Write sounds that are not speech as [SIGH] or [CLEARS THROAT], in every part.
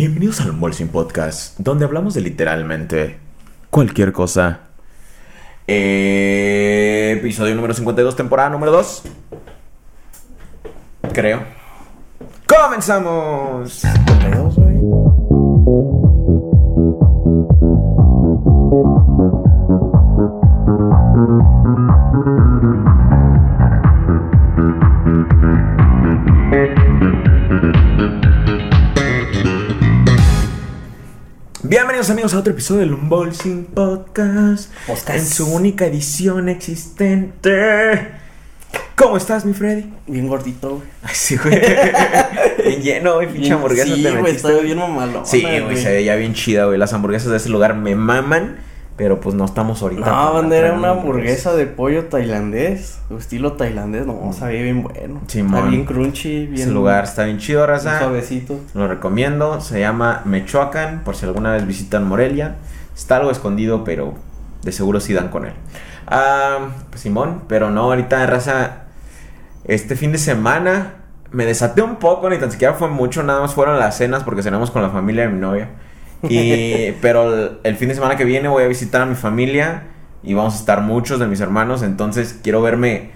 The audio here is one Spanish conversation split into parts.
Bienvenidos al Unbolsing Podcast, donde hablamos de literalmente cualquier cosa. Eh, episodio número 52, temporada número 2. Creo. ¡Comenzamos! Bienvenidos amigos a otro episodio del Unboxing Podcast, Podcast. en su única edición existente. ¿Cómo estás, mi Freddy? Bien gordito, güey. [LAUGHS] Ay, sí, güey. bien lleno, güey, pinche hamburguesa Sí, te güey, está bien mamalona, Sí, güey, se veía bien chida, güey. Las hamburguesas de ese lugar me maman, pero pues no estamos ahorita. No, banda, era una hamburguesa de pollo tailandés, estilo tailandés, no, sabía bien bueno. Simón. Está bien crunchy, bien... Ese lugar está bien chido, raza. suavecito. Lo recomiendo. Se llama Mechoacan, por si alguna vez visitan Morelia. Está algo escondido, pero de seguro sí dan con él. Ah, pues Simón, pero no, ahorita raza. Este fin de semana me desaté un poco, ni tan siquiera fue mucho, nada más fueron las cenas porque cenamos con la familia de mi novia. Y, pero el, el fin de semana que viene voy a visitar a mi familia y vamos a estar muchos de mis hermanos, entonces quiero verme.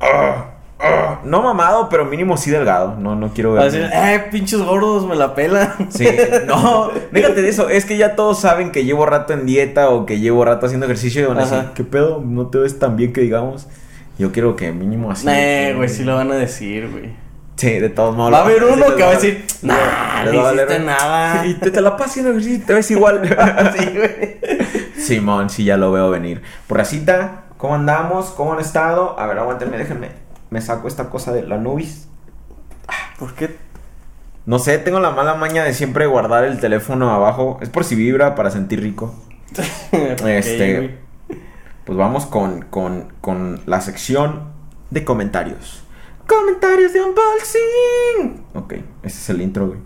ah, ah, no mamado, pero mínimo sí delgado. No, no quiero verme. decir, eh, pinches gordos, me la pelan. Sí, no, déjate de eso. Es que ya todos saben que llevo rato en dieta o que llevo rato haciendo ejercicio y van a decir. ¿qué pedo? No te ves tan bien que digamos. Yo quiero que mínimo así. Eh, güey, sí lo van a decir, güey. Sí, de todos modos. Va a haber uno que va a decir, nah, no hiciste nada. [LAUGHS] Y te, te la pasas haciendo ejercicio y te ves igual. [LAUGHS] [LAUGHS] sí, güey. Simón, sí, ya lo veo venir. Por racita, ¿cómo andamos? ¿Cómo han estado? A ver, aguántenme, déjenme. Me saco esta cosa de la nubis. ¿Por qué? No sé, tengo la mala maña de siempre guardar el teléfono abajo. Es por si vibra para sentir rico. Este. Pues vamos con, con, con la sección de comentarios. Comentarios de unboxing. Ok, ese es el intro, güey.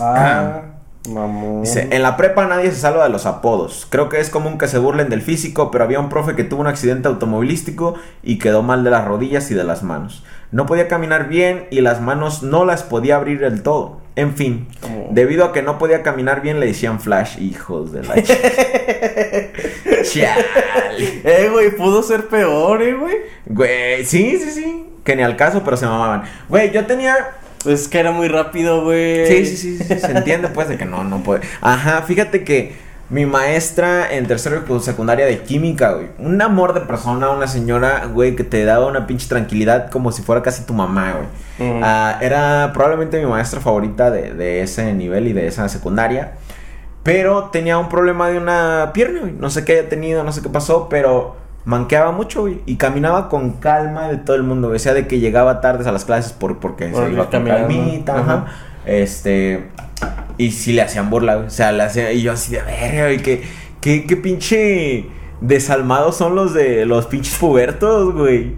Ah, mamón. Dice, en la prepa nadie se salva de los apodos. Creo que es común que se burlen del físico, pero había un profe que tuvo un accidente automovilístico y quedó mal de las rodillas y de las manos. No podía caminar bien y las manos no las podía abrir del todo. En fin, debido a que no podía caminar bien le decían Flash, hijos de la... ch- [LAUGHS] Chale. Eh, güey, pudo ser peor, eh, güey. Güey, sí, sí, sí. Que ni al caso, pero se mamaban. Güey, yo tenía Pues es que era muy rápido, güey. Sí, sí, sí, sí, se entiende pues de que no, no puede. Ajá, fíjate que mi maestra en tercero de secundaria de química, güey, un amor de persona, una señora, güey, que te daba una pinche tranquilidad como si fuera casi tu mamá, güey. Ah, era probablemente mi maestra favorita de, de ese nivel y de esa secundaria. Pero tenía un problema de una pierna, güey. No sé qué haya tenido, no sé qué pasó, pero manqueaba mucho, güey. Y caminaba con calma de todo el mundo, güey. O sea, de que llegaba tardes a las clases por, porque Por se iba con calmita, Ajá. ajá. Este. Y sí le hacían burla, güey. O sea, le hacían. Y yo así de verga, güey. Que, que, que pinche desalmados son los de los pinches pubertos, güey.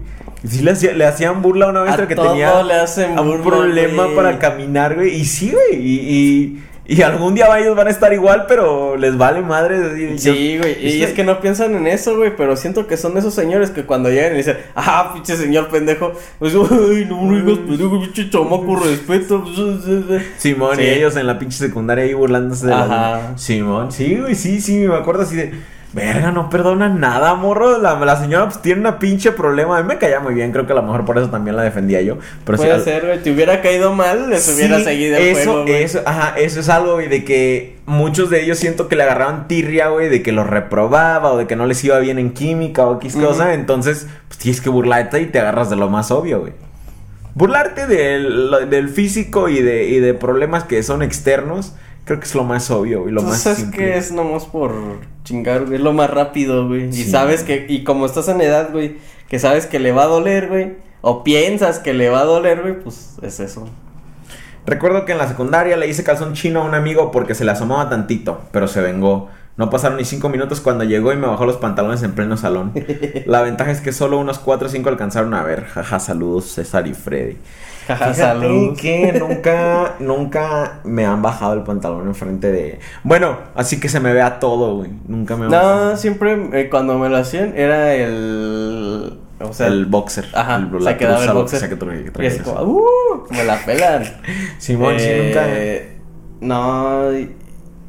Sí le, hacía- le hacían burla a una maestra A que todo tenía le hacen un burla, problema güey. para caminar, güey. Y sí, güey. Y, y, y algún día ellos van a estar igual, pero les vale madre. Sí, güey. Y es que no piensan en eso, güey. Pero siento que son esos señores que cuando llegan y dicen, ah, pinche señor pendejo. Pues, ay, no, no digas pendejo, pinche chamaco, respeto. [LAUGHS] Simón Sí. y ellos en la pinche secundaria ahí burlándose de la... Ajá. Simón, sí, güey, sí, sí, me acuerdo así de... Verga, no perdona nada, morro. La, la señora pues tiene una pinche problema. A mí me caía muy bien, creo que a lo mejor por eso también la defendía yo. Pero Puede al- ser, güey. Te hubiera caído mal, les hubiera seguido el eso, juego, eso, ajá, eso es algo, güey, de que muchos de ellos siento que le agarraban tirria, güey, de que los reprobaba o de que no les iba bien en química o X cosa, entonces, pues tienes que burlarte y te agarras de lo más obvio, güey. Burlarte del, del físico y de, y de problemas que son externos, creo que es lo más obvio, güey, lo más Entonces es simple. que es nomás por chingar, güey. Es lo más rápido, güey. Sí. Y sabes que, y como estás en edad, güey, que sabes que le va a doler, güey. O piensas que le va a doler, güey, pues es eso. Recuerdo que en la secundaria le hice calzón chino a un amigo porque se le asomaba tantito, pero se vengó. No pasaron ni cinco minutos cuando llegó y me bajó los pantalones en pleno salón. [LAUGHS] La ventaja es que solo unos 4 o 5 alcanzaron a ver. Jaja, saludos César y Freddy. [LAUGHS] Salud. que nunca, nunca me han bajado el pantalón enfrente de... Bueno, así que se me vea todo, güey. Nunca me bajado. No, siempre eh, cuando me lo hacían era el. O sea, el boxer. Ajá, el, se quedaba el que boxer. que que y es como, ¡uh! Me la pelan. [LAUGHS] Simón, sí, Eh, nunca... No, y,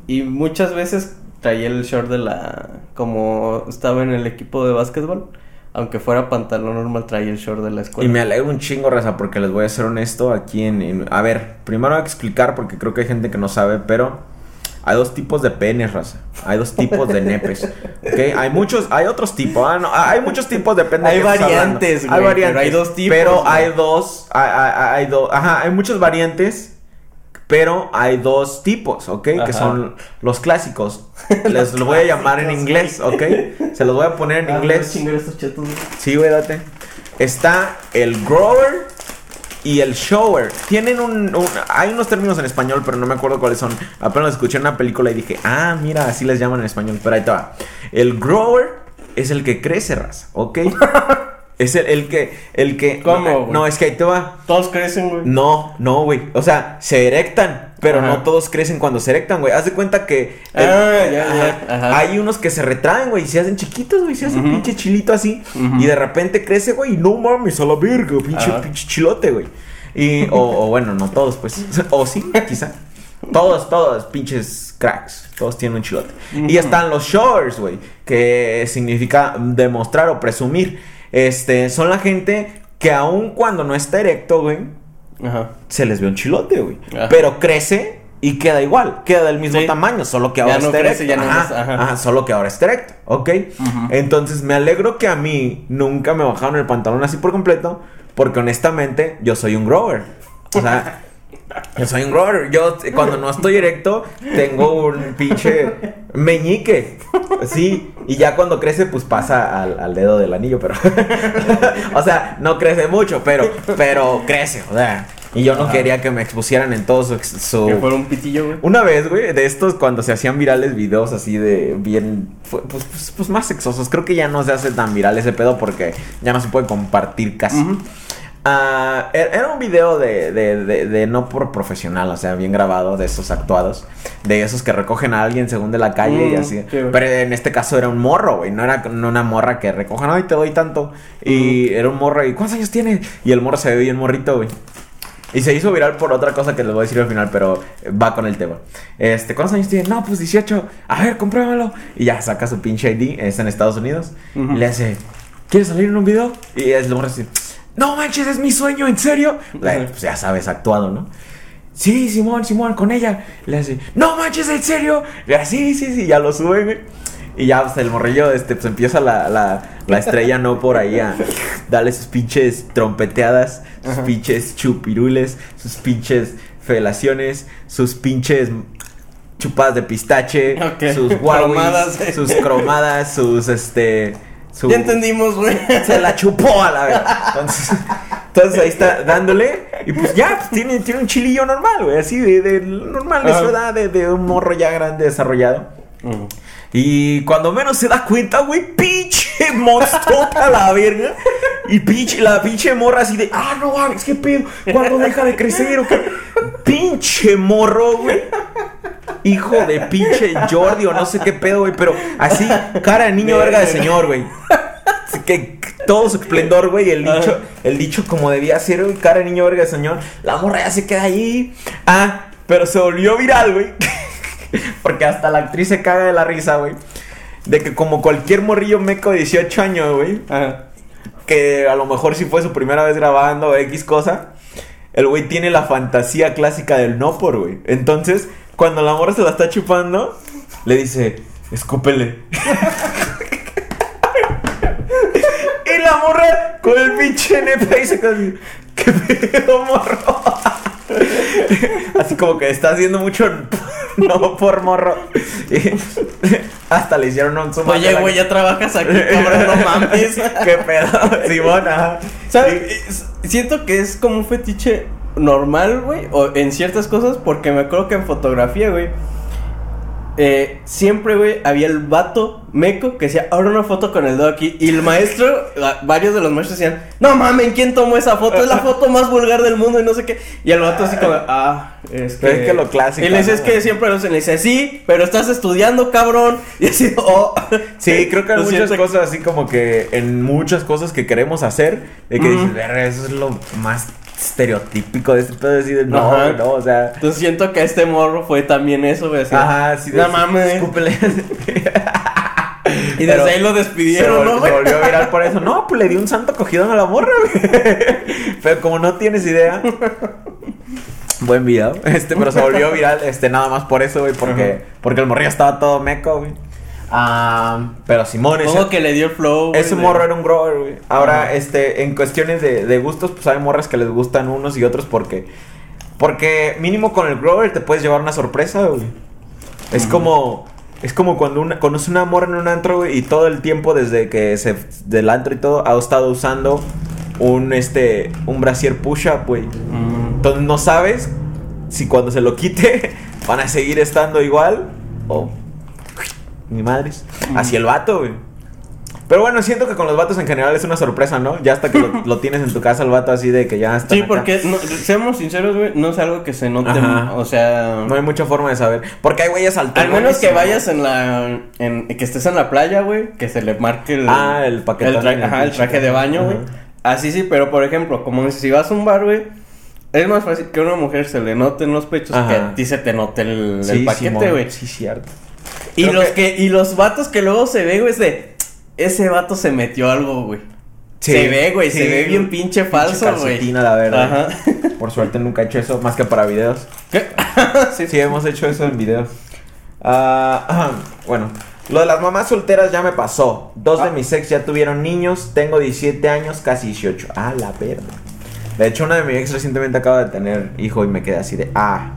y muchas veces traía el short de la... Como estaba en el equipo de básquetbol. Aunque fuera pantalón normal, traía el short de la Y escuela. me alegro un chingo, raza, porque les voy a ser honesto aquí en, en- A ver, primero hay que explicar porque creo que hay gente que no sabe, pero... Hay dos tipos de penes, raza. Hay dos tipos de nepes. ¿Ok? Hay muchos... Hay otros tipos. Ah, no, hay muchos tipos de penes. Hay variantes, Hay güey, variantes. pero hay dos tipos, Pero hay dos... Hay, hay, hay dos... Ajá, hay muchas variantes... Pero hay dos tipos, ¿ok? Que son los clásicos. [LAUGHS] Les los voy a llamar en inglés, ¿ok? Se los voy a poner en Ah, inglés. estos chetos. Sí, güey, date. Está el grower y el shower. Tienen un, un- Hay unos términos en español, pero no me acuerdo cuáles son. Apenas escuché en una película y dije, ah, mira, así les llaman en español. Pero ahí te va. El grower es el que crece, raza, ¿ok? [LAUGHS] es el, el que. El que. ¿Cómo, No, es que ahí te va. Todos crecen, güey. No, no, güey. O sea, se erectan, pero Ajá. no todos crecen cuando se erectan, güey. Haz de cuenta que. el- Ah, ya, ya, ajá. Hay unos que se retraen, güey, y se hacen chiquitos, güey. Se hacen pinche chilito así. Y de repente crece, güey, y no mames, a la verga, pinche, pinche chilote, güey. Y, o, o bueno, no todos, pues. O sí, quizá. Todos, todos, pinches cracks. Todos tienen un chilote. Y están los showers, güey. Que significa demostrar o presumir. Este, son la gente que aun cuando no está erecto, güey, Ajá. se les ve un chilote, güey. Ajá. Pero crece y queda igual, queda del mismo Sí. tamaño, solo que Ya ahora no está crece, erecto. ya no ajá, ajá. ajá, solo que ahora está erecto, ¿ok? Entonces me alegro que a mí nunca me bajaron el pantalón así por completo, porque honestamente yo soy un grower. O sea, [LAUGHS] yo soy un grower. Yo eh, cuando no estoy erecto tengo un pinche meñique. Sí, y ya cuando crece pues pasa al, al dedo del anillo, pero... [LAUGHS] o sea, no crece mucho, pero, pero crece, o sea... Y yo no Ajá. quería que me expusieran en todo su... su- Que fuera un pitillo, güey. una vez, güey, de estos cuando se hacían virales videos así de bien, pues, pues, pues más sexosos. Creo que ya no se hace tan viral ese pedo porque ya no se puede compartir casi. Er- era un video de, de, de- de no por profesional, o sea, bien grabado, de esos actuados, de esos que recogen a alguien según de la calle y Mm, así. Pero en este caso era un morro, güey, no era una morra que recojan, ay, te doy tanto. Y era un morro, y ¿cuántos años tiene? Y el morro se ve bien morrito, güey. Y se hizo viral por otra cosa que les voy a decir al final, pero va con el tema. Este, ¿cuántos años tiene? No, pues 18. A ver, compruébalo. Y ya saca su pinche ID, está en Estados Unidos. Y le hace, ¿quieres salir en un video? Y es lo así, no manches, es mi sueño, ¿en serio? Pues ya sabes, actuado, ¿no? Sí, Simón, Simón, con ella. Le hace, no manches, ¿en serio? Le hace, sí, sí, sí, ya lo sube, güey. Y ya, pues el morrillo, este, pues empieza la, la, la estrella, ¿no? Por ahí a darle sus pinches trompeteadas, sus Ajá. pinches chupirules, sus pinches felaciones, sus pinches chupadas de pistache, sus guauis, Cromadas. sus cromadas, sus, este... Su, Ya entendimos, güey. se la chupó a la vez. Entonces, entonces ahí está dándole. Y pues ya, pues tiene, tiene un chilillo normal, güey. Así de, de normal de su Ajá. edad, de, de un morro ya grande desarrollado. Y cuando menos se da cuenta, güey, pinche [LAUGHS] monstrota a la verga. Y pinche, la pinche morra así de, ah, no mames, qué pedo. ¿Cuándo deja de crecer o qué? Pinche morro, güey. Hijo de pinche Jordi o no sé qué pedo, güey. Pero así, cara de niño verga de señor, güey. Así que todo su esplendor, güey. El dicho, el dicho como debía ser, güey. Cara de niño verga de señor. La morra ya se queda ahí. Ah, pero se volvió viral, güey. [LAUGHS] Porque hasta la actriz se caga de la risa, güey. De que como cualquier morrillo meco de 18 años, güey. Ajá. Que a lo mejor si fue su primera vez grabando X cosa. El güey tiene la fantasía clásica del no por, güey. Entonces, cuando la morra se la está chupando, le dice, escúpele. [LAUGHS] y la morra con el pinche nepe y se queda así, ¿qué pedo, morro? [LAUGHS] Así como que está haciendo mucho [LAUGHS] no por morro. Y [LAUGHS] hasta le hicieron un zoom. Oye, la- güey, ya trabajas aquí, cabrón, no mames. [LAUGHS] ¿Qué pedo? Simón, ajá. ¿Sabes? Sí. Es- Siento que es como un fetiche normal, güey, o en ciertas cosas, porque me acuerdo que en fotografía, güey, eh, siempre, güey, había el vato meco que decía, ahora una foto con el dedo aquí. Y el maestro, la- varios de los maestros decían, no mames, ¿quién tomó esa foto? Es la foto más vulgar del mundo y no sé qué. Y el vato así como, ah, es que. Es que lo clásico, Y le dice, es que siempre. Le dice, sí, pero estás estudiando, cabrón. [LAUGHS] Y así, oh. Sí, creo que hay muchas cosas así como que en muchas cosas que queremos hacer, de que Ujú. dices, "Verga, eso es lo más estereotípico de este pedo de decir, no, Ajá. no, o sea. Entonces siento que este morro fue también eso, güey. así, Ajá, sí, No de- mames. escúpele. Y desde ahí lo se, despidieron, vol- ¿no, se volvió viral por eso. No, pues le dio un santo cogidón a la morra, güey. [LAUGHS] Pero como no tienes idea. Buen video. Este, pero se volvió viral, este, nada más por eso, güey. Porque, Ajá. porque el morrillo estaba todo meco, güey. Ah, pero Simón, Supongo que le dio el flow. ese de- morro era un grower, güey. Ahora, Ajá. este, en cuestiones de, de gustos, pues hay morras que les gustan unos y otros porque. Porque mínimo con el grower te puedes llevar una sorpresa, güey. Es como. Es como cuando una, conoces una morra en un antro, güey, y todo el tiempo desde que se. del antro y todo, ha estado usando un este. un brasier push-up, güey. Mm. Entonces no sabes si cuando se lo quite [LAUGHS] van a seguir estando igual o. Ni madres. Hacia el vato, güey. Pero bueno, siento que con los vatos en general es una sorpresa, ¿no? Ya hasta que lo, [LAUGHS] lo tienes en tu casa el vato así de que ya está. Sí, porque, no, seamos sinceros, güey, no es algo que se note, Ajá. o sea... No hay mucha forma de saber. Porque hay güeyes altos. Al menos que vayas en la... En, que estés en la playa, güey, que se le marque el... Ah, el paquetón el, tra- en el ajá, el pinche traje de baño, güey. Así sí, pero por ejemplo, como si vas a un bar, güey, es más fácil que a una mujer se le noten los pechos Ajá. que a ti se te note el, el Sí, paquete, güey. Sí, cierto. Y Creo los que- que... y los vatos que luego se ve, güey, es de ese vato se metió algo, güey. Sí, se ve, güey, se ve bien pinche falso, güey. la verdad. Ajá. [LAUGHS] Por suerte nunca he hecho eso, más que para videos. ¿Qué? [LAUGHS] Sí, sí, hemos hecho eso en videos. Ajá, bueno, lo de las mamás solteras ya me pasó. Dos de Ah. mis ex ya tuvieron niños. Tengo 17 años, casi 18. Ah, la verga. De hecho, una de mis ex recientemente acaba de tener hijo y me quedé así de, ah,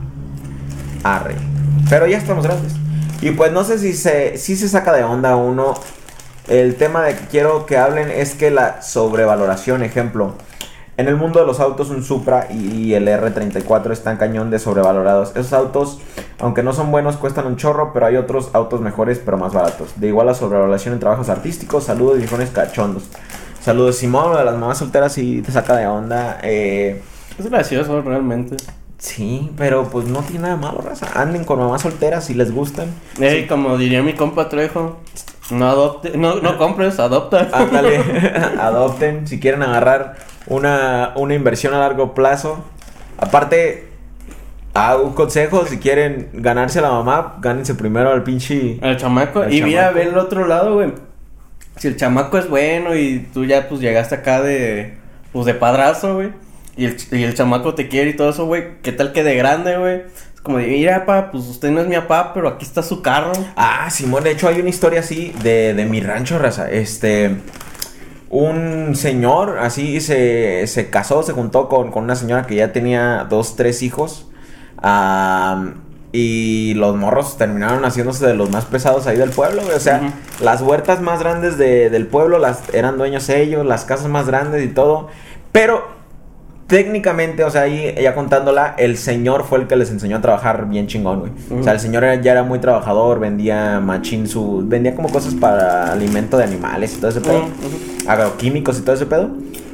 arre. Pero ya estamos grandes. Y pues no sé si se, si se saca de onda uno. El tema de que quiero que hablen es que la sobrevaloración, ejemplo. En el mundo de los autos, un Supra y el R34 están cañón de sobrevalorados. Esos autos, aunque no son buenos, cuestan un chorro, pero hay otros autos mejores, pero más baratos. De igual la sobrevaloración en trabajos artísticos. Saludos, viejones cachondos. Saludos, Simón, de las mamás solteras y te saca de onda. Eh, Es gracioso, realmente. Sí, pero pues no tiene nada malo, raza. Anden con mamás solteras si les gustan. Ey, como diría mi compa Trejo, no adopte, no, no compres, adopta. [LAUGHS] Ándale, [LAUGHS] adopten si quieren agarrar una, una inversión a largo plazo. Aparte, a un consejo, si quieren ganarse a la mamá, gánense primero al pinche... El chamaco. Y mira, chamaco. ve el otro lado, güey. Si el chamaco es bueno y tú ya pues llegaste acá de, pues de padrazo, güey. Y el, y el chamaco te quiere y todo eso, güey. ¿Qué tal que de grande, güey? Es como de, mira, pa, pues usted no es mi papá, pero aquí está su carro. Ah, Simón, de hecho hay una historia así de, de mi rancho, raza. Este... Un señor así se, se casó, se juntó con, con una señora que ya tenía dos, tres hijos. Y los morros terminaron haciéndose de los más pesados ahí del pueblo, güey. O sea, las huertas más grandes de- del pueblo las eran dueños ellos, las casas más grandes y todo. Pero técnicamente, o sea, ahí ya contándola, el señor fue el que les enseñó a trabajar bien chingón, güey. O sea, el señor era- ya era muy trabajador, vendía machín su... Vendía como cosas para alimento de animales y todo ese pedo. Agroquímicos y todo ese pedo.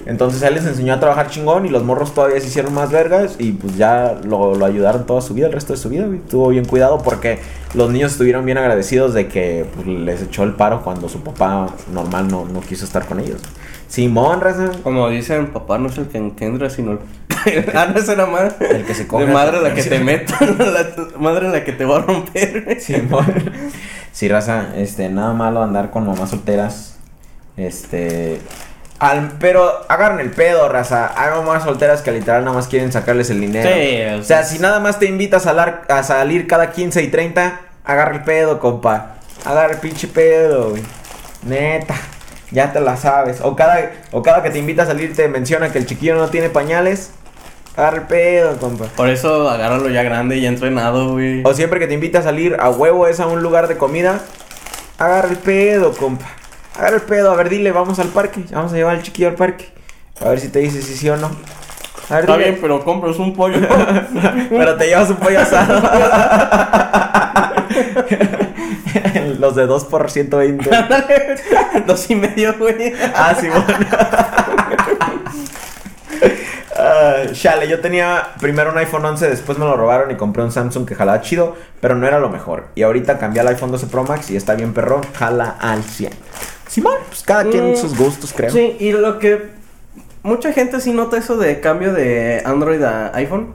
Entonces él les enseñó a trabajar chingón y los morros todavía se hicieron más vergas y pues ya lo, lo ayudaron toda su vida, el resto de su vida, güey. Tuvo bien cuidado porque los niños estuvieron bien agradecidos de que pues, les echó el paro cuando su papá normal no, no quiso estar con ellos. Simón, raza. Como dicen, papá no es el que engendra, sino el... [LAUGHS] ah, no es la madre. El que se come madre la que te meto, [LAUGHS] la madre la que te va a romper. Simón. [LAUGHS] Sí, raza, este, nada malo andar con mamás solteras. Este. al- pero agarren el pedo, raza. Hay mamás solteras que literal nada más quieren sacarles el dinero. Sí, O sea, si nada más te invitas a, a salir cada 15 y 30, agarra el pedo, compa. Agarra el pinche pedo, güey. Neta. Ya te la sabes. O cada, o cada que te invita a salir te menciona que el chiquillo no tiene pañales. Agarra el pedo, compa. Por eso agárralo ya grande y entrenado, güey. O siempre que te invita a salir a huevo es a un lugar de comida, agarra el pedo, compa. Agarra el pedo, a ver, dile, vamos al parque. Vamos a llevar al chiquillo al parque. A ver si te dice si sí o no. A ver, Está dile. bien, pero compras un pollo. [LAUGHS] Pero te llevas un pollo asado. [LAUGHS] Los de 2 por 120. [LAUGHS] Dos y medio, güey. Ah, sí, bueno. Ah, chale, yo tenía primero un iPhone 11, después me lo robaron y compré un Samsung que jalaba chido, pero no era lo mejor. Y ahorita cambié al iPhone 12 Pro Max y está bien perrón, jala al 100. Simón, pues cada quien Mm, sus gustos, creo. Sí, y lo que. mucha gente sí nota eso de cambio de Android a iPhone.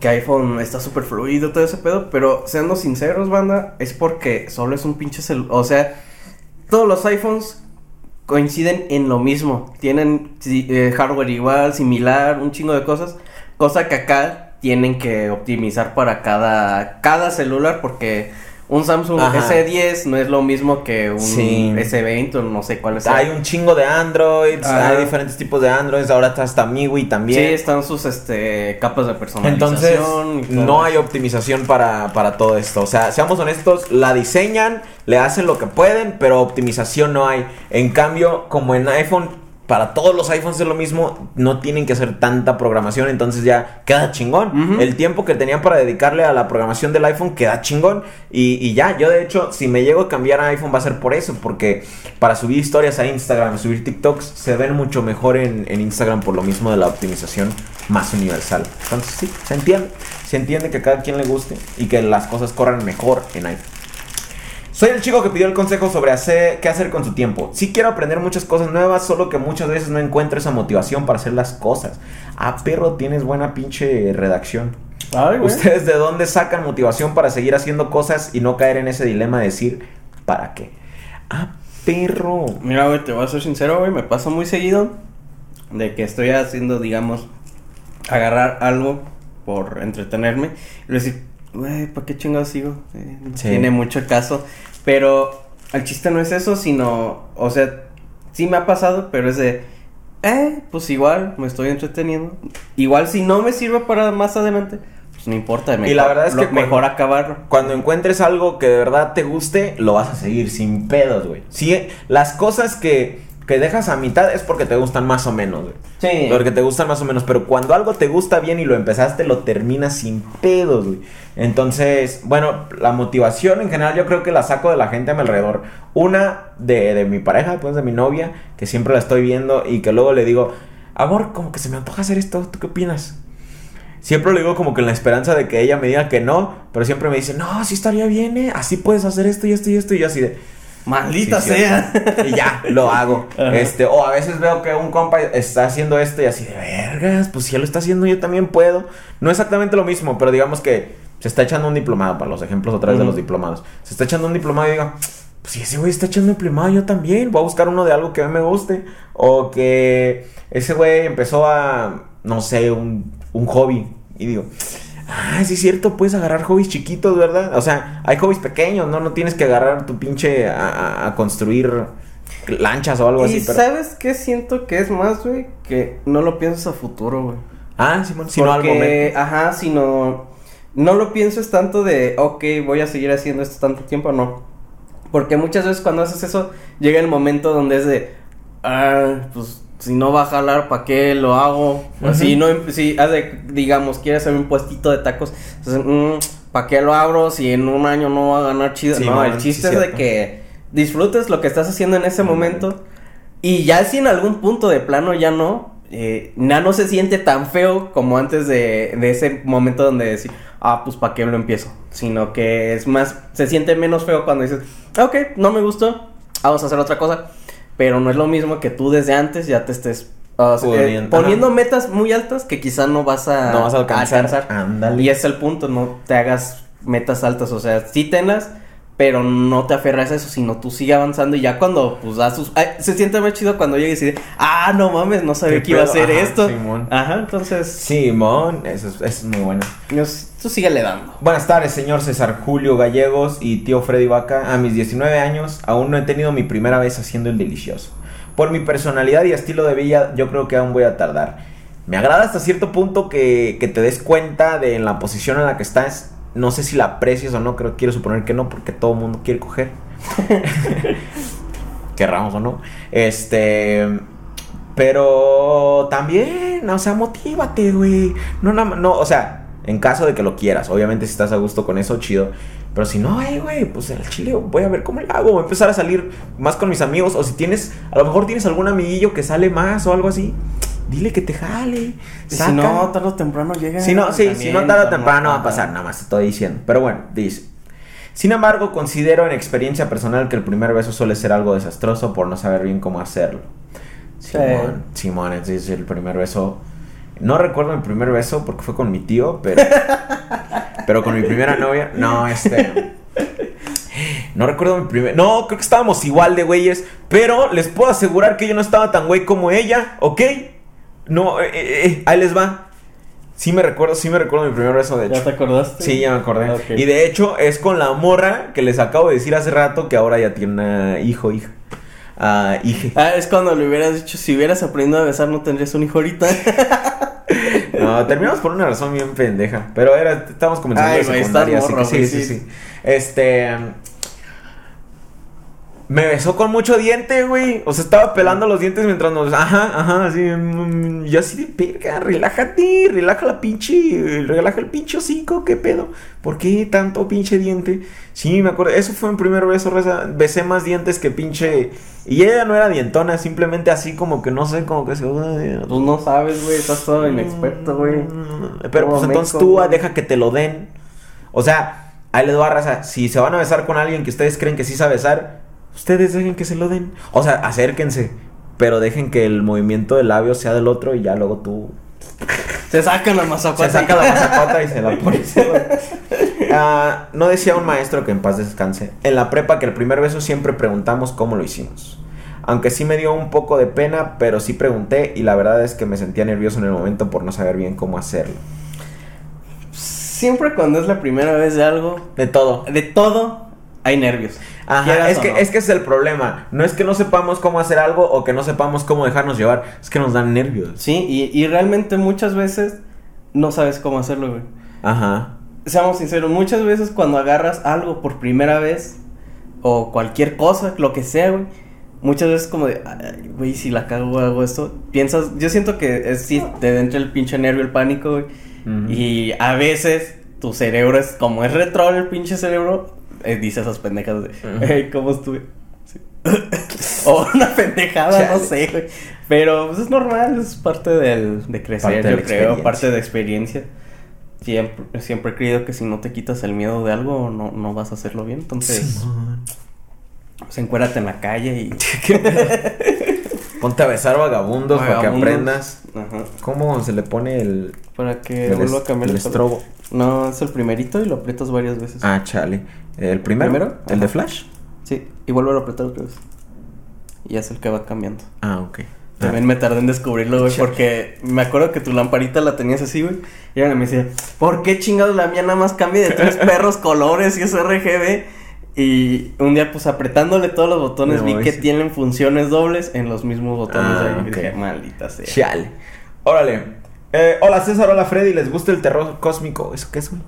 Que iPhone está súper fluido, todo ese pedo. Pero siendo sinceros, banda, es porque solo es un pinche celular. O sea, todos los iPhones coinciden en lo mismo. Tienen eh, hardware igual, similar, un chingo de cosas. Cosa que acá tienen que optimizar para cada, cada celular porque un Samsung Ajá. S10 no es lo mismo que un Sí. S20 o no sé cuál es. Hay un chingo de Androids, Ajá. hay diferentes tipos de Androids, ahora está hasta MIUI Sí, también. están sus este capas de personalización. Entonces, no hay optimización para, para todo esto. O sea, seamos honestos, la diseñan, le hacen lo que pueden, pero optimización no hay. En cambio, como en iPhone, para todos los iPhones es lo mismo, no tienen que hacer tanta programación, entonces ya queda chingón. El tiempo que tenían para dedicarle a la programación del iPhone queda chingón. Y, y ya, yo de hecho, si me llego a cambiar a iPhone va a ser por eso, porque para subir historias a Instagram, subir TikToks, se ven mucho mejor en, en Instagram por lo mismo de la optimización más universal. Entonces sí, se entiende. Se entiende que a cada quien le guste y que las cosas corran mejor en iPhone. Soy el chico que pidió el consejo sobre hacer, qué hacer con su tiempo. Sí quiero aprender muchas cosas nuevas, solo que muchas veces no encuentro esa motivación para hacer las cosas. Ah, perro, tienes buena pinche redacción. Ay. ¿Ustedes de dónde sacan motivación para seguir haciendo cosas y no caer en ese dilema de decir, ¿para qué? Ah, perro. Mira, güey, te voy a ser sincero, güey, me pasa muy seguido de que estoy haciendo, digamos, agarrar algo por entretenerme y decir, güey, ¿para qué chingados sigo? Eh, no Sí. Tiene mucho caso, pero el chiste no es eso, sino, o sea, sí me ha pasado, pero es de, eh, pues igual me estoy entreteniendo. Igual si no me sirve para más adelante, pues no importa, mejor, Y la verdad es que lo- mejor acabarlo. Cuando encuentres algo que de verdad te guste, lo vas a seguir sin pedos, güey. Sí, las cosas que, que dejas a mitad es porque te gustan más o menos, güey. Sí. Porque te gustan más o menos, pero cuando algo te gusta bien y lo empezaste, lo terminas sin pedos, güey. Entonces, bueno, la motivación en general yo creo que la saco de la gente a mi alrededor. Una de, de mi pareja, pues de mi novia, que siempre la estoy viendo y que luego le digo, amor, como que se me antoja hacer esto, ¿tú qué opinas? Siempre le digo como que en la esperanza de que ella me diga que no, pero siempre me dice, no, sí estaría bien, ¿eh? Así puedes hacer esto y esto y esto. Y yo así de, Maldita Sí, sea. y ya, lo hago. Ajá. Este, o a veces veo que un compa está haciendo esto y así de vergas, pues si él lo está haciendo, yo también puedo. No exactamente lo mismo, pero digamos que se está echando un diplomado, para los ejemplos otra vez de los diplomados. Se está echando un diplomado y digo, pues si ese güey está echando un diplomado, yo también. Voy a buscar uno de algo que a mí me guste. O que ese güey empezó a, no sé, un, un hobby. Y digo, Ah, sí es cierto, puedes agarrar hobbies chiquitos, ¿verdad? O sea, hay hobbies pequeños, ¿no? No tienes que agarrar tu pinche a, construir lanchas o algo y así, pero... ¿sabes qué siento que es más, güey? Que no lo piensas a futuro, güey. Ah, Simón, sino al Porque, momento. ajá, sino... No lo pienso tanto de, ok, voy a seguir haciendo esto tanto tiempo, no. Porque muchas veces cuando haces eso, llega el momento donde es de, ah, pues si no va a jalar, ¿para qué lo hago? Si no, si, haz de- digamos, quieres hacer un puestito de tacos, entonces, ¿para qué lo abro si en un año no va a ganar chido? Sí, no, man, el sí, chiste es de que disfrutes lo que estás haciendo en ese momento. Y ya si en algún punto de plano ya no, eh, ya no se siente tan feo como antes de, de ese momento donde decir, ah, pues para qué lo empiezo. Sino que es más, se siente menos feo cuando dices, "Ah, ok, no me gustó, vamos a hacer otra cosa. Pero no es lo mismo que tú desde antes ya te estés ah, eh, Poniendo- metas muy altas que quizá no vas a, No vas a alcanzar. Ándale. Y ese es el punto, no te hagas metas altas, o sea, sí tenlas, pero no te aferras a eso, sino tú sigue avanzando y ya cuando pues das sus... ay, se siente más chido cuando llegues y de, ah, no mames, no sabía ¿Qué que iba a hacer Ajá, esto. Simón. Ajá, entonces, Simón, eso es, muy bueno. pues, tú síguele dando. Buenas tardes, señor César Julio Gallegos y tío Freddy Vaca. A mis 19 años aún no he tenido mi primera vez haciendo el delicioso. Por mi personalidad y estilo de vida, yo creo que aún voy a tardar. Me agrada hasta cierto punto que, que te des cuenta de en la posición en la que estás. No sé si la aprecias o no, creo quiero suponer que no, porque todo el mundo quiere coger. [LAUGHS] Querramos o no. Este. Pero también, o sea, motívate, güey. No, no, no, o sea, en caso de que lo quieras, obviamente si estás a gusto con eso, chido. Pero si no, ay, güey, pues el chile voy a ver cómo le hago. Voy a empezar a salir más con mis amigos. O si tienes, a lo mejor tienes algún amiguillo que sale más o algo así. Dile que te jale. Si no, tarde o temprano llega. Si no, sí, si no tarde o temprano va a pasar, nada más te estoy diciendo. Pero bueno, dice. Sin embargo, considero en experiencia personal que el primer beso suele ser algo desastroso por no saber bien cómo hacerlo. Simón, Simón, ese es el primer beso. No recuerdo mi primer beso porque fue con mi tío, pero. [LAUGHS] pero con mi primera novia. No, este. No recuerdo mi primer. No, creo que estábamos igual de güeyes. Pero les puedo asegurar que yo no estaba tan güey como ella, ¿ok? No, eh, eh, eh, ahí les va. Sí me recuerdo, sí me recuerdo mi primer beso, de hecho. ¿Ya te acordaste? Sí, ya me acordé. Ok. Y de hecho es con la morra que les acabo de decir hace rato que ahora ya tiene hijo, hija. Ah, hije. Ah, es cuando le hubieras dicho, si hubieras aprendido a besar no tendrías un hijo ahorita. [LAUGHS] No, terminamos por una razón bien pendeja. Pero era, estábamos comenzando Ay, secundaria, estás así morro, que sí, sí. sí. Este. Me besó con mucho diente, güey. O sea, estaba pelando los dientes mientras nos. Ajá, ajá, así. mm, Yo así de perga, relájate, relaja la pinche. Relaja el pinche hocico, ¿qué pedo? ¿Por qué tanto pinche diente? Sí, me acuerdo. Eso fue mi primer beso, Reza. Besé más dientes que pinche. Y ella no era dientona, simplemente así como que no sé, como que se. Pues no sabes, güey, estás todo inexperto, güey. Pero Todo pues entonces tú deja que te lo den. O sea, ahí les va raza. Si se van a besar con alguien que ustedes creen que sí sabe besar, ustedes dejen que se lo den. O sea, acérquense. Pero dejen que el movimiento del labio sea del otro y ya luego tú Se sacan la mazacuata. se saca la mazacota y se la pones. [LAUGHS] Ah, no decía un maestro que en paz descanse. En la prepa que el primer beso siempre preguntamos cómo lo hicimos. Aunque sí me dio un poco de pena, pero sí pregunté y la verdad es que me sentía nervioso en el momento por no saber bien cómo hacerlo. Siempre cuando es la primera vez de algo, De todo. de todo, hay nervios. Ajá, es que, no. es que ese es el problema. No es que no sepamos cómo hacer algo o que no sepamos cómo dejarnos llevar. Es que nos dan nervios. Sí, y, y realmente muchas veces no sabes cómo hacerlo, güey. Ajá. Seamos sinceros, muchas veces cuando agarras algo por primera vez, o cualquier cosa, lo que sea, güey, muchas veces como de, "Ay, güey, si la cago hago esto, piensas, yo siento que es, sí, te entra el pinche nervio, el pánico, güey, y a veces tu cerebro es, como es retro el pinche cerebro, eh, dice esas pendejas de, hey, ¿cómo estuve? Sí. [LAUGHS] o una pendejada, no sé, güey. Pero pues, es normal, es parte del, de crecer, Parte yo creo, parte de experiencia. Siempre, siempre he creído que si no te quitas el miedo de algo, no, no vas a hacerlo bien. Entonces, pues encuérate en la calle y... [LAUGHS] Ponte a besar vagabundos para que aprendas. Ajá. ¿Cómo se le pone el, Para que el, vuelva a cambiar el el estrobo? No, es el primerito y lo aprietas varias veces. Ah, chale. ¿El primero? ¿Primero? ¿El de. Flash? Sí, y vuelve a apretar otra vez. Y es el que va cambiando. Ah, ok. También me tardé en descubrirlo, güey, porque me acuerdo que tu lamparita la tenías así, güey. Y ahora me decía, ¿por qué chingados la mía nada más cambia de tres [LAUGHS] perros colores y es RGB? Y un día, pues apretándole todos los botones, No, vi que tienen funciones dobles en los mismos botones. Ah, ahí. Y ok. dije, maldita sea. Chale. Órale. Eh, hola César, hola Freddy. ¿Les gusta el terror cósmico? ¿Eso qué es, güey?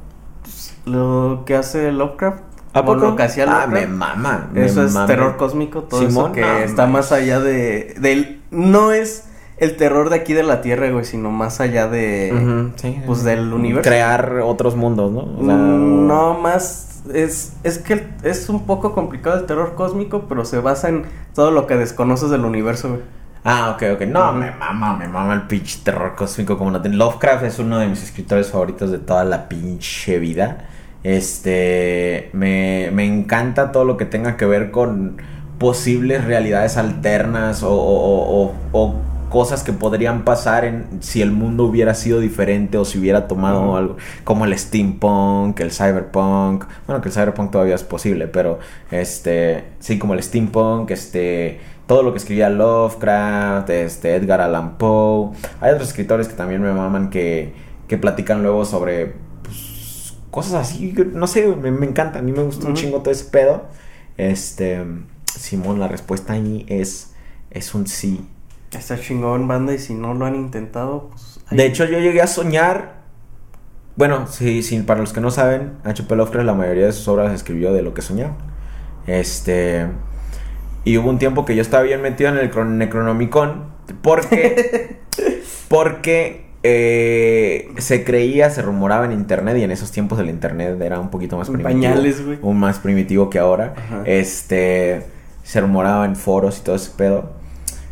Lo que hace Lovecraft. ¿A poco? lo que hacía Ah, me mama. me Eso es mama. terror cósmico, todo Simón, eso que no está más allá de, del... No es el terror de aquí de la Tierra, güey, sino más allá de... Sí. pues, del universo. Crear otros mundos, ¿no? O sea, No, más... Es, es que es un poco complicado el terror cósmico, pero se basa en todo lo que desconoces del universo, güey. Ah, ok, ok. No, me mama, me mama el pinche terror cósmico como no tiene. Lovecraft es uno de mis escritores favoritos de toda la pinche vida. Este, me, me encanta todo lo que tenga que ver con posibles realidades alternas o, o- o- cosas que podrían pasar en si el mundo hubiera sido diferente o si hubiera tomado algo como el steampunk, el cyberpunk. Bueno, que el cyberpunk todavía es posible, pero este, sí, como el steampunk, este, todo lo que escribía Lovecraft, este, Edgar Allan Poe. Hay otros escritores que también me maman que, que platican luego sobre cosas así, no sé, me, me encanta, a mí me gusta un chingo todo ese pedo. Este, Simón, la respuesta ahí es, es un sí. Está chingón, banda, y si no lo han intentado, pues... ahí- De hecho, yo llegué a soñar. Bueno, sí, sí, para los que no saben, H.P. Lovecraft la mayoría de sus obras escribió de lo que soñaba. Este. Y hubo un tiempo que yo estaba bien metido en el Cron- Necronomicon. Porque. [LAUGHS] porque. Eh, se creía, se rumoraba en internet. Y en esos tiempos el internet era un poquito más primitivo. pañales, güey. Un más primitivo que ahora. Ajá. Este. Se rumoraba en foros y todo ese pedo.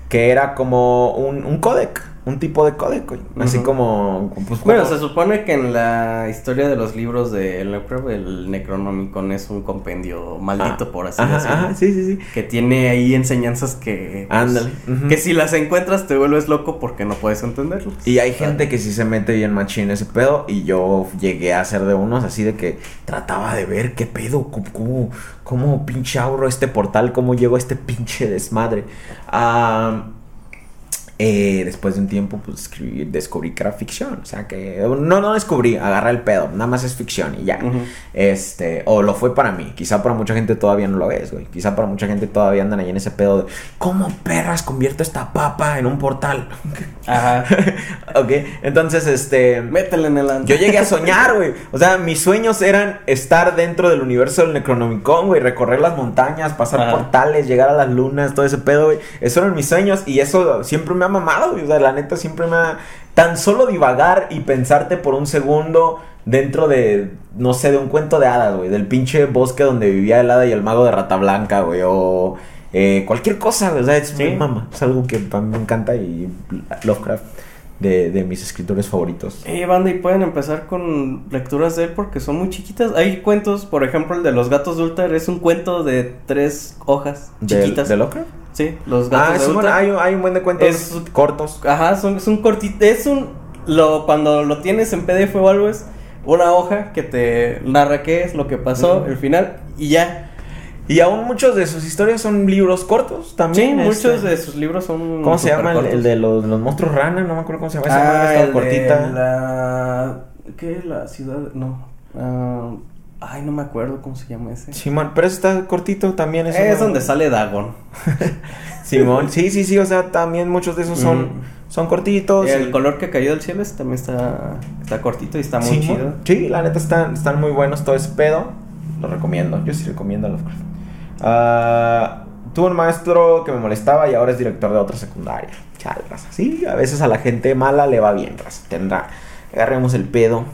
Que era como un, un códec. Un tipo de códec, güey. Así como. Pues, Bueno, se supone que en la historia de los libros de el, el Necronomicon es un compendio maldito, Ah, por así ajá, decirlo. Ajá, sí, sí, sí. Que tiene ahí enseñanzas que. pues, Ándale. Que si las encuentras te vuelves loco porque no puedes entenderlas. Y hay gente que sí se mete bien machín ese pedo. Y yo llegué a ser de unos así de que trataba de ver qué pedo, cómo, cómo, cómo pinche abro este portal, cómo llego a este pinche desmadre. Ah, eh, después de un tiempo, pues escribí- descubrí que era ficción. O sea que. No, no descubrí, agarré el pedo. Nada más es ficción y ya. Este, o lo fue para mí. Quizá para mucha gente todavía no lo es, güey. Quizá para mucha gente todavía andan ahí en ese pedo de. ¿Cómo perras convierto esta papa en un portal? [LAUGHS] Ajá. ok, entonces, este. Métele en el ano. Yo llegué a soñar, güey. O sea, mis sueños eran estar dentro del universo del Necronomicon, güey. Recorrer las montañas, pasar Ajá. portales, llegar a las lunas, todo ese pedo, güey. Eso eran mis sueños y eso siempre me ha mamado, güey. O sea, la neta siempre me ha... Tan solo divagar y pensarte por un segundo dentro de, no sé, de un cuento de hadas, güey. Del pinche bosque donde vivía el hada y el mago de Rata Blanca, güey. O eh, cualquier cosa, güey. O sea, es, Sí. me mama. Es algo que a mí me encanta y Lovecraft. De, de mis escritores favoritos. Eh, banda, y pueden empezar con lecturas de él porque son muy chiquitas. Hay cuentos, por ejemplo, el de los gatos de Ultar es un cuento de tres hojas ¿De- chiquitas. ¿De Lovecraft? Sí, los gatos Ah, de hay, hay un buen de cuentos Es- cortos. Ajá, son, es un cortito, es un, lo, cuando lo tienes en PDF o algo es una hoja que te narra qué es lo que pasó, el final, y ya. Y aún muchos de sus historias son libros cortos Sí, también. muchos este. de sus libros son ¿Cómo se llama? El, de los, los monstruos rana, no me acuerdo cómo se llama. Esa Ah, el cortita. de la... ¿Qué? La ciudad... No. Ah, ay, no me acuerdo cómo se llama ese. Simón, pero ese está cortito también. eso es no- donde sale Dagon. [LAUGHS] Simón, sí, sí, sí, o sea, también muchos de esos son, Ujú. son cortitos. El y- color que cayó del cielo ese también está, está cortito y está muy Simón. chido. Sí, la neta están, están muy buenos todo ese pedo. Lo recomiendo, yo sí recomiendo a Lovecraft. Ah, tuve un maestro que me molestaba y ahora es director de otra secundaria. Chale, raza. Sí, a veces a la gente mala le va bien, raza. Tendrá. Agarremos el pedo.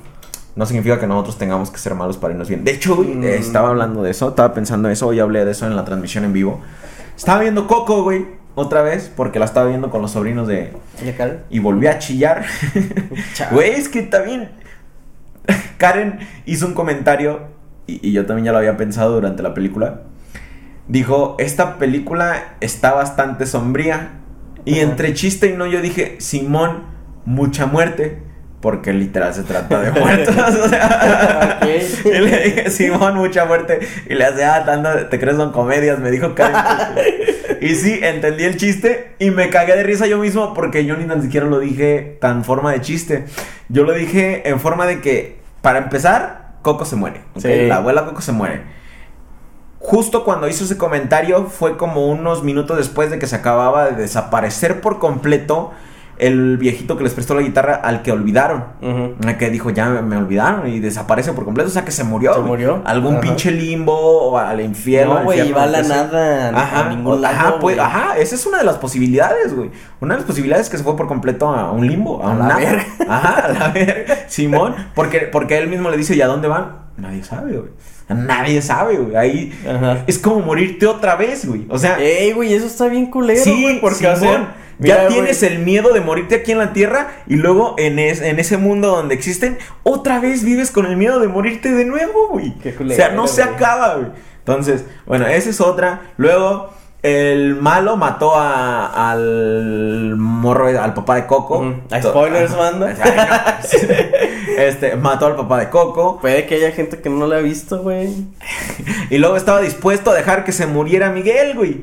No significa que nosotros tengamos que ser malos para irnos bien. De hecho, güey, Mm. eh, estaba hablando de eso, estaba pensando eso, hoy hablé de eso en la transmisión en vivo. Estaba viendo Coco, güey, otra vez, porque la estaba viendo con los sobrinos de... ¿Ya, Karen? Y volví a chillar. [LAUGHS] Güey, es que también... [LAUGHS] Karen hizo un comentario, y, y yo también ya lo había pensado durante la película. Dijo, esta película está bastante sombría. Y entre chiste y no, yo dije, Simón, mucha muerte. Porque literal se trata de muertos. o sea, y le dije, Simón, mucha muerte. Y le hace, ah, tanto, te crees son comedias, me dijo Karen. y sí, entendí el chiste y me cagué de risa yo mismo porque yo ni tan siquiera lo dije tan forma de chiste. Yo lo dije en forma de que, para empezar, Coco se muere. La abuela Coco se muere. Justo cuando hizo ese comentario fue como unos minutos después de que se acababa de desaparecer por completo el viejito que les prestó la guitarra al que olvidaron. El Que dijo, ya me olvidaron y desaparece por completo. O sea, que se murió. Se murió. Algún pinche limbo o al infierno. No, güey, y va a la nada Ajá, a ningún o- lado, ajá, pues, ajá, esa es una de las posibilidades, güey. Una de las posibilidades es que se fue por completo a un limbo, a, A un la verga. Ajá, a la verga. Simón, porque, porque él mismo le dice, ¿y a dónde van? Nadie sabe, güey. Nadie sabe, güey. Ahí Ajá. es como morirte otra vez, güey. O sea, Ey, güey, eso está bien culero, Sí, güey, porque Simón, o ya tienes güey, el miedo de morirte aquí en la tierra y luego en, es- en ese mundo donde existen, otra vez vives con el miedo de morirte de nuevo, güey. Qué O culero, sea, no se acaba, güey. Entonces, bueno, esa es otra. Luego, el malo mató a- al morro, al papá de Coco. Spoilers, banda. [LAUGHS] Este, mató al papá de Coco. Puede que haya gente que no lo ha visto, güey. [LAUGHS] Y luego estaba dispuesto a dejar que se muriera Miguel, güey.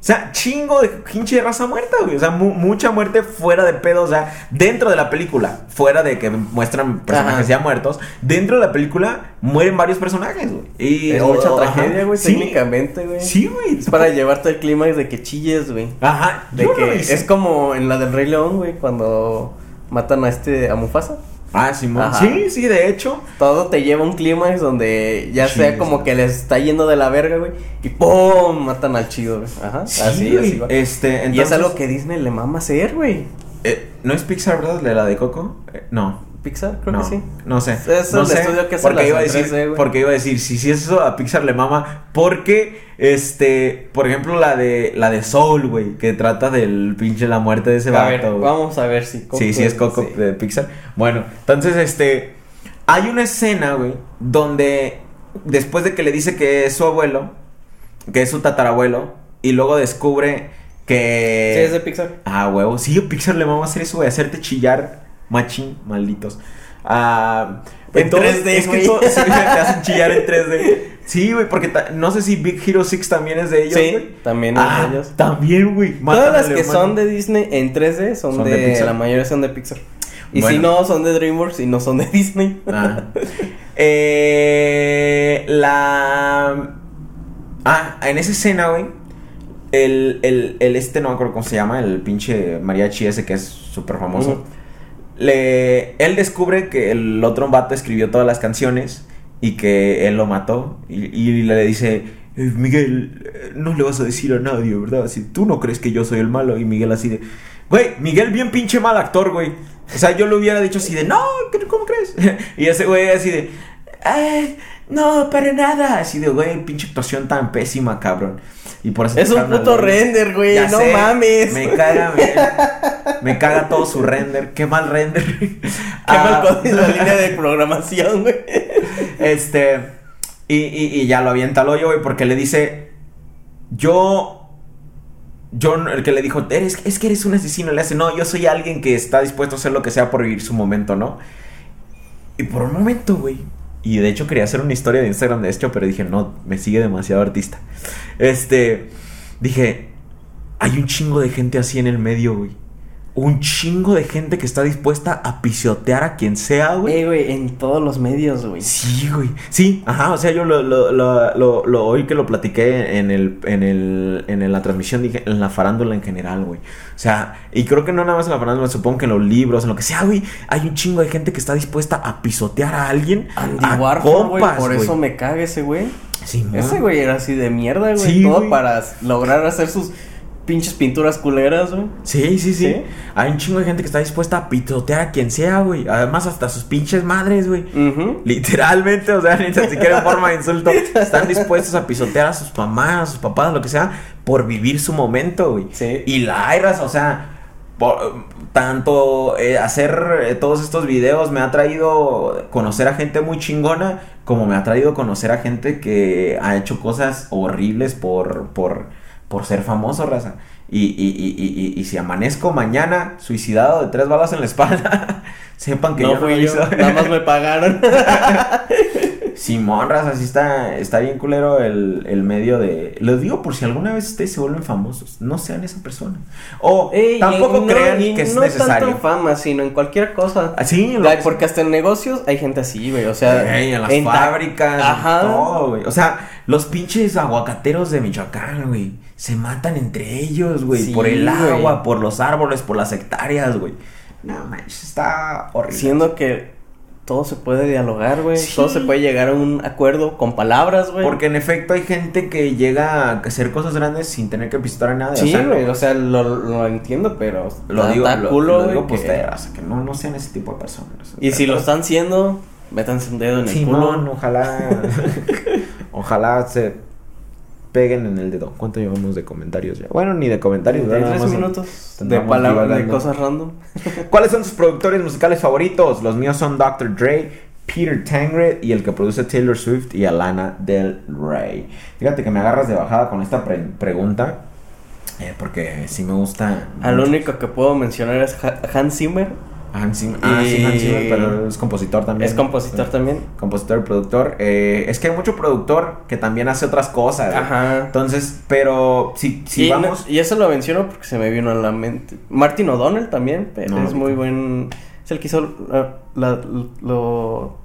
O sea, chingo de pinche raza muerta, güey. O sea, mu- mucha muerte fuera de pedo. O sea, dentro de la película, fuera de que muestran personajes ya muertos, dentro de la película mueren varios personajes, güey. Y Es mucha oh, tragedia, güey, Sí. técnicamente, güey. Sí, güey. Es para llevarte al clímax de que chilles, güey. Ajá. De yo que es como en la del Rey León, güey, cuando matan a este, a Mufasa. Ah, Simón. Ajá. Sí, sí, de hecho. Todo te lleva a un clímax donde ya Sí, sea como que les está yendo de la verga, güey. Y ¡pum! Matan al chido, güey. Ajá. Sí, así, así va. Este, entonces, Y es algo que Disney le mama hacer, güey. eh, ¿No es Pixar, verdad? ¿De la de Coco? Eh, no. Pixar, creo no, que sí. No sé. Es no el sé, estudio que hace porque iba a decir, 3D, güey. porque iba a decir, si, si es eso a Pixar le mama, porque este, por ejemplo la de la de Soul, güey, que trata del pinche la muerte de ese A vato. vamos a ver si. Sí, sí es Coco sí. de Pixar. Bueno, entonces este hay una escena, güey, donde después de que le dice que es su abuelo, que es su tatarabuelo y luego descubre que Sí, es de Pixar. Ah, huevo. Sí, a Pixar le vamos a hacer eso, güey. Hacerte chillar, machín, malditos. Ah, En todo- 3D, es que todo- sí, [LAUGHS] te hacen chillar en 3D. Sí, güey, porque no sé si Big Hero 6 también es de ellos, Sí, güey. también es Ah, de ellos. también, güey. Todas las que hermano. son de Disney en 3D son, Son de de, Pixar. La mayoría son de Pixar. Y Bueno. si no, son de DreamWorks y no son de Disney. Ah. [LAUGHS] Eh, la. Ah, en esa escena, güey. El, el, el este, no me acuerdo cómo se llama, el pinche mariachi ese que es súper famoso. Ujú. Le, él descubre que el otro vato escribió todas las canciones y que él lo mató. Y, le dice, "Eh, Miguel, eh, no le vas a decir a nadie, ¿verdad? Si tú no crees que yo soy el malo. Y Miguel así de, güey, Miguel bien pinche mal actor, güey. O sea, yo le hubiera dicho así de, no, ¿qué- ¿cómo crees? [LAUGHS] y ese güey así de, "Ay, no, para nada. Así de, güey, pinche actuación tan pésima, cabrón. Y por eso Es un puto render, güey. Ya No sé, mames. Me caga, me, [LAUGHS] me caga todo su render. Qué mal render. Qué Ah, mal código la [LAUGHS] línea de programación, güey. Este. Y, y, y ya lo avienta al hoyo, güey, porque le dice. Yo. Yo, no- el que le dijo, eres, es que eres un asesino. Le hace, no, yo soy alguien que está dispuesto a hacer lo que sea por vivir su momento, ¿no? Y por un momento, güey. Y de hecho quería hacer una historia de Instagram de esto, pero dije, no, me sigue demasiado artista. Este. Dije, hay un chingo de gente así en el medio, güey. Un chingo de gente que está dispuesta a pisotear a quien sea, güey. Eh, güey, en todos los medios, güey. Sí, güey. Sí, ajá, o sea, yo lo, lo, lo, lo, lo- hoy que lo platiqué en el, en el, en la transmisión, dije, en la farándula en general, güey. O sea, y creo que no nada más en la farándula, supongo que en los libros, en lo que sea, güey, hay un chingo de gente que está dispuesta a pisotear a alguien. Andy a güey. Por güey. eso me caga ese güey. Sí, Ese güey era así de mierda, güey. Sí, todo güey. para lograr hacer sus pinches pinturas culeras, güey. Sí, sí, sí, ¿Sí? Hay un chingo de gente que está dispuesta a pisotear a quien sea, güey. Además, hasta sus pinches madres, güey. Literalmente, o sea, [LAUGHS] ni siquiera en forma de insulto. [LAUGHS] Están dispuestos a pisotear a sus mamás, a sus papás, lo que sea, por vivir su momento, güey. Sí. Y la Airas, o sea, por- tanto eh, hacer eh, todos estos videos me ha traído conocer a gente muy chingona, como me ha traído conocer a gente que ha hecho cosas horribles por, por, por ser famoso, raza. Y, y, y, y, y- y si amanezco mañana suicidado de tres balas en la espalda, [LAUGHS] sepan que no yo no lo nada más me pagaron. [LAUGHS] Simón, raza, así está, está bien culero el, el medio de... Lo digo por si alguna vez ustedes se vuelven famosos, no sean esa persona. O Ey, tampoco no- crean que es no necesario. tanto en fama, sino en cualquier cosa. Así, en lo porque hasta en negocios hay gente así, güey. O sea, Ey, en las fábricas, Ajá. todo, güey. O sea, los pinches aguacateros de Michoacán, güey, se matan entre ellos, güey, Sí, por el güey. agua, por los árboles, por las hectáreas, güey. No manches, está horrible. Siendo que todo se puede dialogar, güey. Sí. Todo se puede llegar a un acuerdo con palabras, güey. Porque en efecto hay gente que llega a hacer cosas grandes sin tener que pistolar a nadie. Sí, o sea, güey, o sea, lo, lo entiendo, pero Lo digo, lo, culo, lo digo que- pues de raza, que no, no sean ese tipo de personas. Y si lo están siendo, métanse un dedo en el culo. ojalá. [LAUGHS] ojalá se peguen en el dedo. ¿Cuánto llevamos de comentarios ya? Bueno, ni de comentarios, ¿verdad? Nada 33 más minutos de andamos palabras, de divagando. cosas random. [LAUGHS] ¿Cuáles son sus productores musicales favoritos? Los míos son Dr. Dre, Peter Tangred y el que produce Taylor Swift y Alana Del Rey. Fíjate que me agarras de bajada con esta pre- pregunta. eh, porque sí me gusta. Al único que puedo mencionar es Ha- Hans Zimmer. Hans Zimmer. Ah, sí, Hans Zimmer, pero es compositor también. Es compositor también. Compositor, productor. Eh, es que hay mucho productor que también hace otras cosas. Ajá. Entonces, pero si, si y, no- vamos. y eso lo menciono porque se me vino a la mente. Martin O'Donnell también, pero No, es muy buen. Es el que hizo la, la- lo-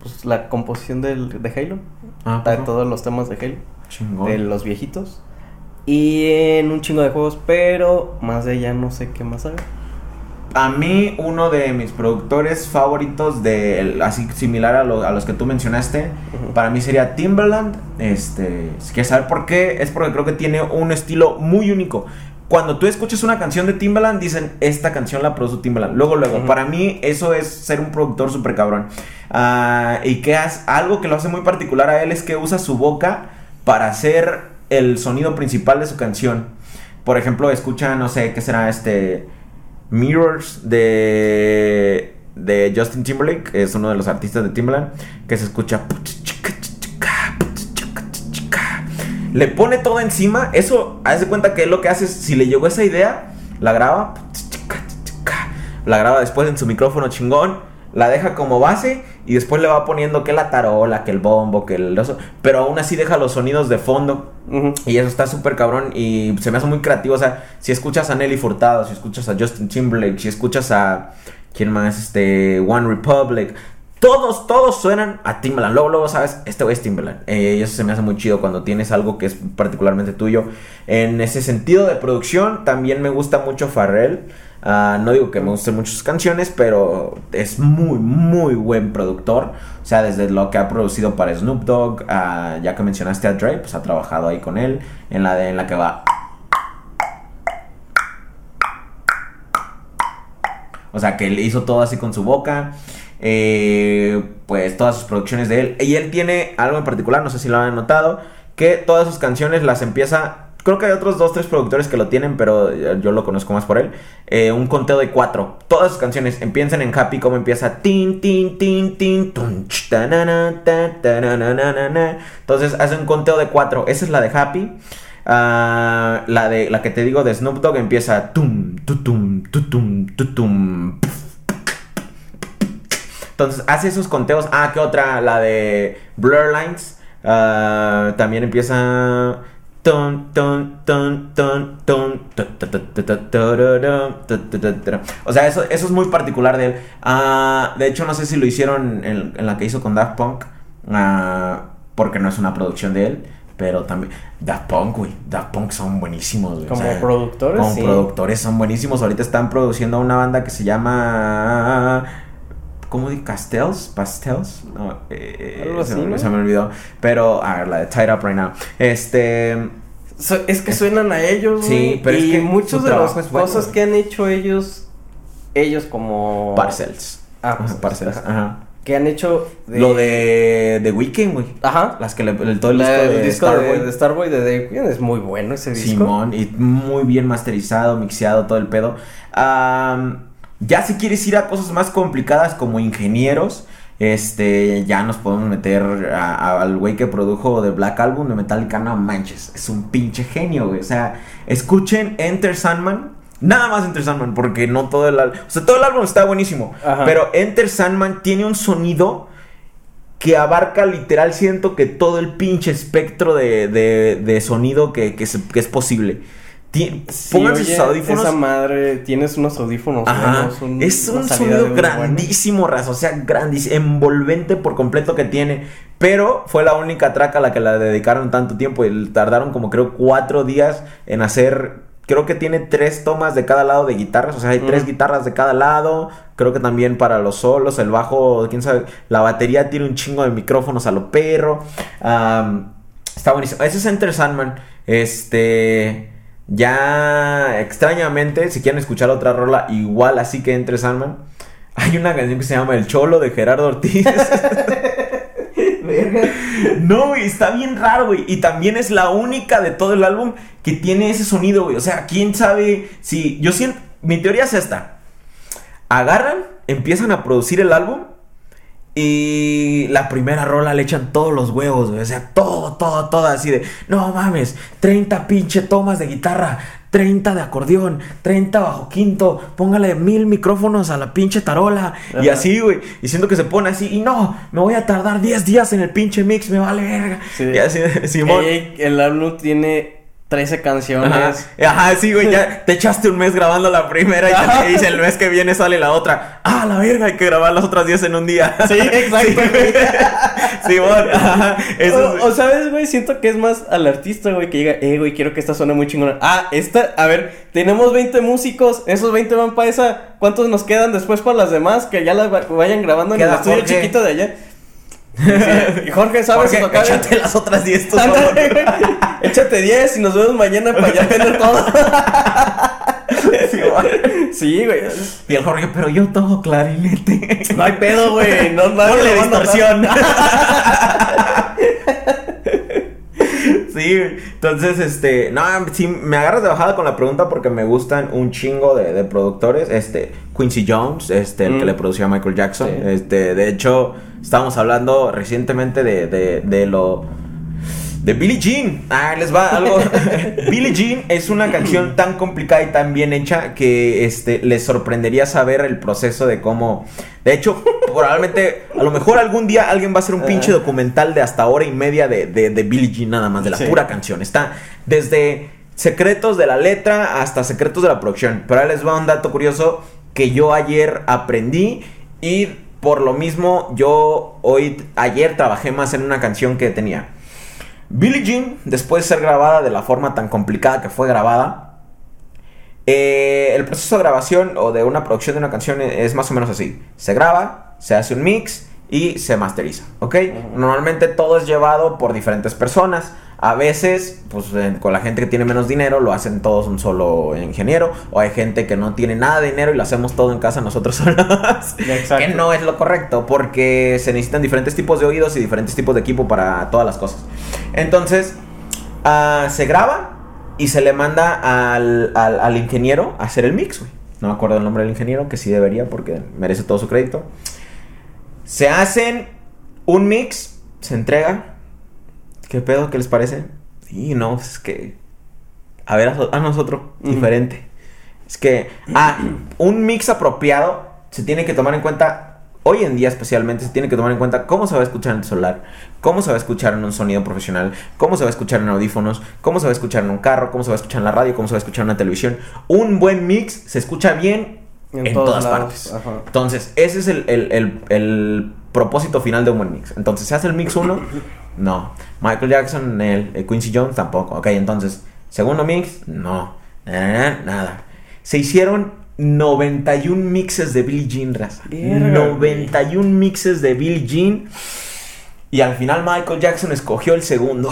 pues, la composición del, de Halo. Ah, de todos los temas de Halo. Chingón. De los viejitos. Y en un chingo de juegos, pero más de ella no sé qué más haga. A mí, uno de mis productores favoritos, de así similar a, lo- a los que tú mencionaste, para mí sería Timberland. Este, si quieres saber por qué, es porque creo que tiene un estilo muy único. cuando tú escuchas una canción de Timbaland, dicen, esta canción la produjo Timbaland. Luego, luego, para mí eso es ser un productor súper cabrón. Ah, y que hace, algo que lo hace muy particular a él es que usa su boca para hacer el sonido principal de su canción. Por ejemplo, escucha, no sé, ¿qué será este? Mirrors de, de Justin Timberlake, es uno de los artistas de Timbaland, que se escucha... Le pone todo encima, eso, haz de cuenta que lo que hace es, si le llegó esa idea, la graba, la graba después en su micrófono chingón, la deja como base y después le va poniendo que la tarola, que el bombo, que el... oso, pero aún así deja los sonidos de fondo. Y eso está súper cabrón y se me hace muy creativo. O sea, si escuchas a Nelly Furtado, si escuchas a Justin Timberlake, si escuchas a. ¿Quién más? Este. One Republic. Todos, todos suenan a Timbaland. Luego, luego, sabes, este güey es Timbaland. Eh, y eso se me hace muy chido cuando tienes algo que es particularmente tuyo. En ese sentido de producción, también me gusta mucho Farrell. Ah, no digo que me gusten mucho sus canciones, pero es muy, muy buen productor. O sea, desde lo que ha producido para Snoop Dogg, ya que mencionaste a Dre, pues ha trabajado ahí con él. En la, de, en la que va. O sea, que le hizo todo así con su boca. Eh, pues todas sus producciones de él. Y él tiene algo en particular, no sé si lo han notado, que todas sus canciones las empieza. Creo que hay otros dos, tres productores que lo tienen, pero yo lo conozco más por él. eh, un conteo de cuatro. Todas sus canciones empiezan en Happy, como empieza. Tin, tin, tin, tin, tun. Entonces hace un conteo de cuatro. Esa es la de Happy. Ah, la de la que te digo de Snoop Dogg empieza tum tutum tutum tutum entonces hace esos conteos ah qué otra la de Blur Lines Ah, también empieza o sea eso, eso es muy particular de él Ah, de hecho no sé si lo hicieron en, en la que hizo con Daft Punk ah, porque no es una producción de él pero también Daft Punk, güey. Daft Punk son buenísimos, güey. o Como sea, productores, Como sí. productores son buenísimos. Ahorita están produciendo una banda que se llama. ¿Cómo di? ¿Castells? ¿Pastels? No, eh, Algo se, así, me, ¿no? se me olvidó. Pero, a ver, la de Tied Up Right Now. Este. So- es que suenan a ellos, Sí, pero es que muchas su de las bueno, cosas que han hecho ellos, ellos como... Parcels. Ah, Ajá, pues, Parcels. ajá. Ajá. Que han hecho... Lo de. The Weeknd, güey. Ajá. Las que le. El, todo el disco de, el disco Starboy. de, de Starboy de Dave Quinn es muy bueno ese disco. Simón, y muy bien masterizado, mixeado, todo el pedo. Am, ya si quieres ir a cosas más complicadas como ingenieros, este, ya nos podemos meter a- a- al güey que produjo The Black Album de Metallica, no manches, es un pinche genio, güey. O sea, escuchen Enter Sandman, nada más Enter Sandman, porque no todo el álbum, o sea, todo el álbum está buenísimo, Ajá. pero Enter Sandman tiene un sonido que abarca literal, siento que todo el pinche espectro de, de- de sonido que, que se- que es posible. Ti- Sí, pónganse oye, sus audífonos. Esa madre, tienes unos audífonos Ajá, buenos, un- es un sonido grandísimo, raza, o sea, grandísimo, envolvente por completo que tiene. Pero fue la única track a la que la dedicaron tanto tiempo y tardaron como creo cuatro días en hacer. Creo que tiene tres tomas de cada lado de guitarras, o sea, hay tres guitarras de cada lado. Creo que también para los solos, el bajo, quién sabe, la batería tiene un chingo de micrófonos a lo perro. Está buenísimo. Ese es Enter Sandman. Este. Ya extrañamente, si quieren escuchar otra rola igual así que Enter Sandman, hay una canción que se llama El Cholo de Gerardo Ortiz. [LAUGHS] no, güey, está bien raro, güey. Y también es la única de todo el álbum que tiene ese sonido, güey. O sea, quién sabe si. Yo siento. Mi teoría es esta. Agarran, empiezan a producir el álbum. Y la primera rola le echan todos los huevos, güey. O sea, todo, todo, todo así de. No mames, 30 pinche tomas de guitarra, 30 de acordeón, 30 bajo quinto, póngale mil micrófonos a la pinche tarola. Y así, güey. Y siento que se pone así. Y no, me voy a tardar 10 días en el pinche mix, me vale verga. Sí. Y así, Simón. Ey, el álbum tiene 13 canciones. Ajá, Ajá, sí, güey, ya [LAUGHS] te echaste un mes grabando la primera y Ajá. te dice el mes que viene sale la otra. Ah, la verga, hay que grabar las otras 10 en un día. Sí, [LAUGHS] exacto, [LAUGHS] Sí. Simón, ajá, eso es- o, sabes, güey, siento que es más al artista, güey, que diga, eh, güey, quiero que esta suene muy chingona. Ah, esta, a ver, tenemos 20 músicos, esos 20 van para esa, ¿cuántos nos quedan después para las demás? Que ya las va- vayan grabando en Queda el estudio Jorge. chiquito de allá. [LAUGHS] Y Jorge, ¿sabes Jorge, tocar? échate las otras 10 tú solo. [LAUGHS] Échate 10 y nos vemos mañana para ya tener todo. [LAUGHS] Sí, güey. Y el Jorge, pero yo toco clarinete. No hay pedo, güey. No, va a notar. distorsión. Sí, entonces, este, no, sí, me agarras de bajada con la pregunta porque me gustan un chingo de, de productores, este, Quincy Jones, este, el que Mm. le producía a Michael Jackson, Sí. este, de hecho, estábamos hablando recientemente de, de, de lo, de Billie Jean. Ah, les va algo. [LAUGHS] Billie Jean es una canción tan complicada y tan bien hecha que este les sorprendería saber el proceso de cómo. De hecho, probablemente, a lo mejor algún día alguien va a hacer un pinche documental de hasta hora y media de, de, de Billie Jean nada más, de la Sí. pura canción. Está desde secretos de la letra hasta secretos de la producción. Pero ahí les va un dato curioso que yo ayer aprendí y por lo mismo yo hoy, ayer trabajé más en una canción que tenía. Billie Jean, después de ser grabada de la forma tan complicada que fue grabada, eh, el proceso de grabación o de una producción de una canción es más o menos así. Se graba, se hace un mix y se masteriza, ¿ok? Normalmente todo es llevado por diferentes personas. A veces, pues con la gente que tiene menos dinero, lo hacen todos un solo ingeniero. O hay gente que no tiene nada de dinero y lo hacemos todo en casa nosotros [LAUGHS] solos. Exacto. que no es lo correcto, porque se necesitan diferentes tipos de oídos y diferentes tipos de equipo para todas las cosas. Entonces, ah, se graba y se le manda al, al- al ingeniero a hacer el mix, güey. No me acuerdo el nombre del ingeniero, que sí debería porque merece todo su crédito. Se hacen un mix, se entrega. ¿Qué pedo? ¿Qué les parece? Sí, no, pues es que... A ver, a, so- a nosotros, diferente. Es que, ah, un mix apropiado se tiene que tomar en cuenta, hoy en día especialmente, se tiene que tomar en cuenta cómo se va a escuchar en el celular, cómo se va a escuchar en un sonido profesional, cómo se va a escuchar en audífonos, cómo se va a escuchar en un carro, cómo se va a escuchar en la radio, cómo se va a escuchar en una televisión. Un buen mix se escucha bien en, todas lados, partes. ajá. Entonces, ese es el, el- el- el propósito final de un buen mix. Entonces, ¿se hace el mix 1? No. Michael Jackson, el, el Quincy Jones tampoco. Ok, entonces, segundo mix, no. Eh, nada. Se hicieron 91 mixes de Billie Jean, raza. Verga, 91 mixes de Billie Jean. Y al final Michael Jackson escogió el segundo.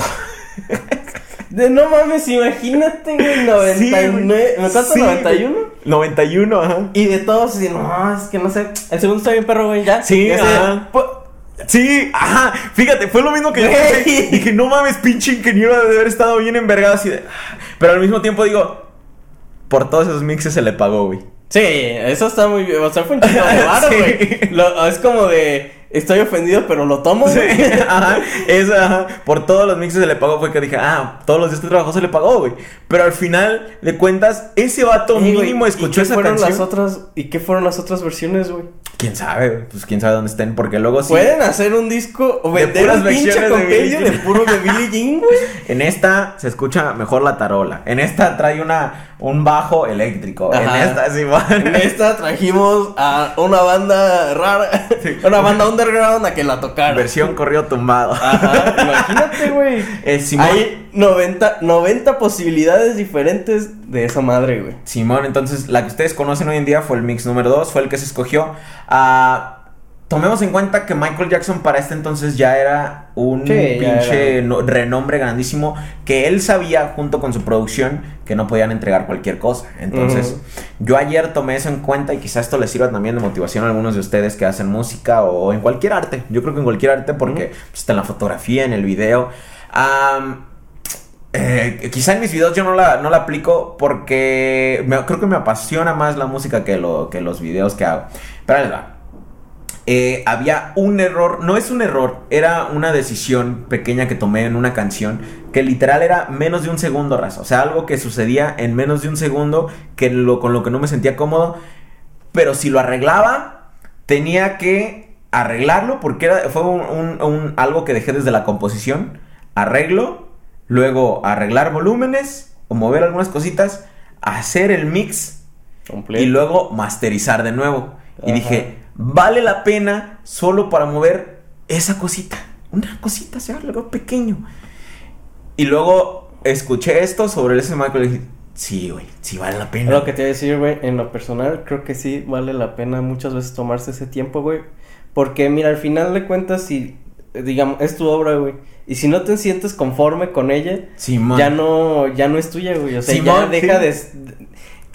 De no mames, imagínate, güey, 99. ¿Me cuánto? Sí, 91. 91, ajá. Y de todos, no, es que no sé. El segundo está bien perro, güey, ya. Sí, ajá. Sí, ajá, fíjate, fue lo mismo que yo Güey. dije. No mames, pinche ingeniero de haber estado bien envergado así de. Pero al mismo tiempo digo, por todos esos mixes se le pagó, güey. Sí, eso está muy bien. O sea, fue un chico de [LAUGHS] varo, güey. Es como de. Estoy ofendido, pero lo tomo, Sí, güey. [LAUGHS] ajá, eso, ajá, por todos los mixes se le pagó, fue que dije, ah, todos los días que trabajó se le pagó, güey. Pero al final de cuentas, ese vato Ey, güey, mínimo ¿y escuchó qué esa fueron canción. las otras ¿Y qué fueron las otras versiones, güey? Quién sabe, pues quién sabe dónde estén, porque luego sí. Pueden hacer un disco o De vender un pinche de compendio de Jean. puro de Billie Jean, güey. [LAUGHS] En esta se escucha mejor la tarola. En esta trae una un bajo eléctrico. Ajá. En esta sí. En esta trajimos a una banda rara, [LAUGHS] una banda underground a que la tocara. Versión corrido tumbado. Ajá, imagínate, güey. [LAUGHS] Eh, Simón, Hay 90, 90 posibilidades diferentes de esa madre, güey. Simón, entonces la que ustedes conocen hoy en día fue el mix número 2, fue el que se escogió. Ah, tomemos en cuenta que Michael Jackson para este entonces ya era un Sí, pinche era. no- renombre grandísimo que él sabía junto con su producción que no podían entregar cualquier cosa. Entonces, yo ayer tomé eso en cuenta y quizás esto les sirva también de motivación a algunos de ustedes que hacen música o en cualquier arte. Yo creo que en cualquier arte porque está en la fotografía, en el video. Eh, quizá en mis videos yo no la, no la aplico porque creo que me apasiona más la música que, lo, que los videos que hago. Pero ahí va. Eh, había un error, no es un error, era una decisión pequeña que tomé en una canción que literal era menos de un segundo, raza. O sea, algo que sucedía en menos de un segundo que con lo que no me sentía cómodo. Pero si lo arreglaba, tenía que arreglarlo porque fue algo que dejé desde la composición. Arreglo, luego arreglar volúmenes o mover algunas cositas, hacer el mix y luego masterizar de nuevo. Y dije, vale la pena solo para mover esa cosita. Una cosita, sea, algo pequeño. Y luego escuché esto sobre el S. Michael y dije, sí, güey, sí vale la pena. Lo que te voy a decir, güey, en lo personal, creo que sí vale la pena muchas veces tomarse ese tiempo, güey. Porque, mira, al final de cuentas, si digamos, es tu obra, güey. Y si no te sientes conforme con ella, Simón. ya no, ya no es tuya, güey. O sea, ya deja sí. de.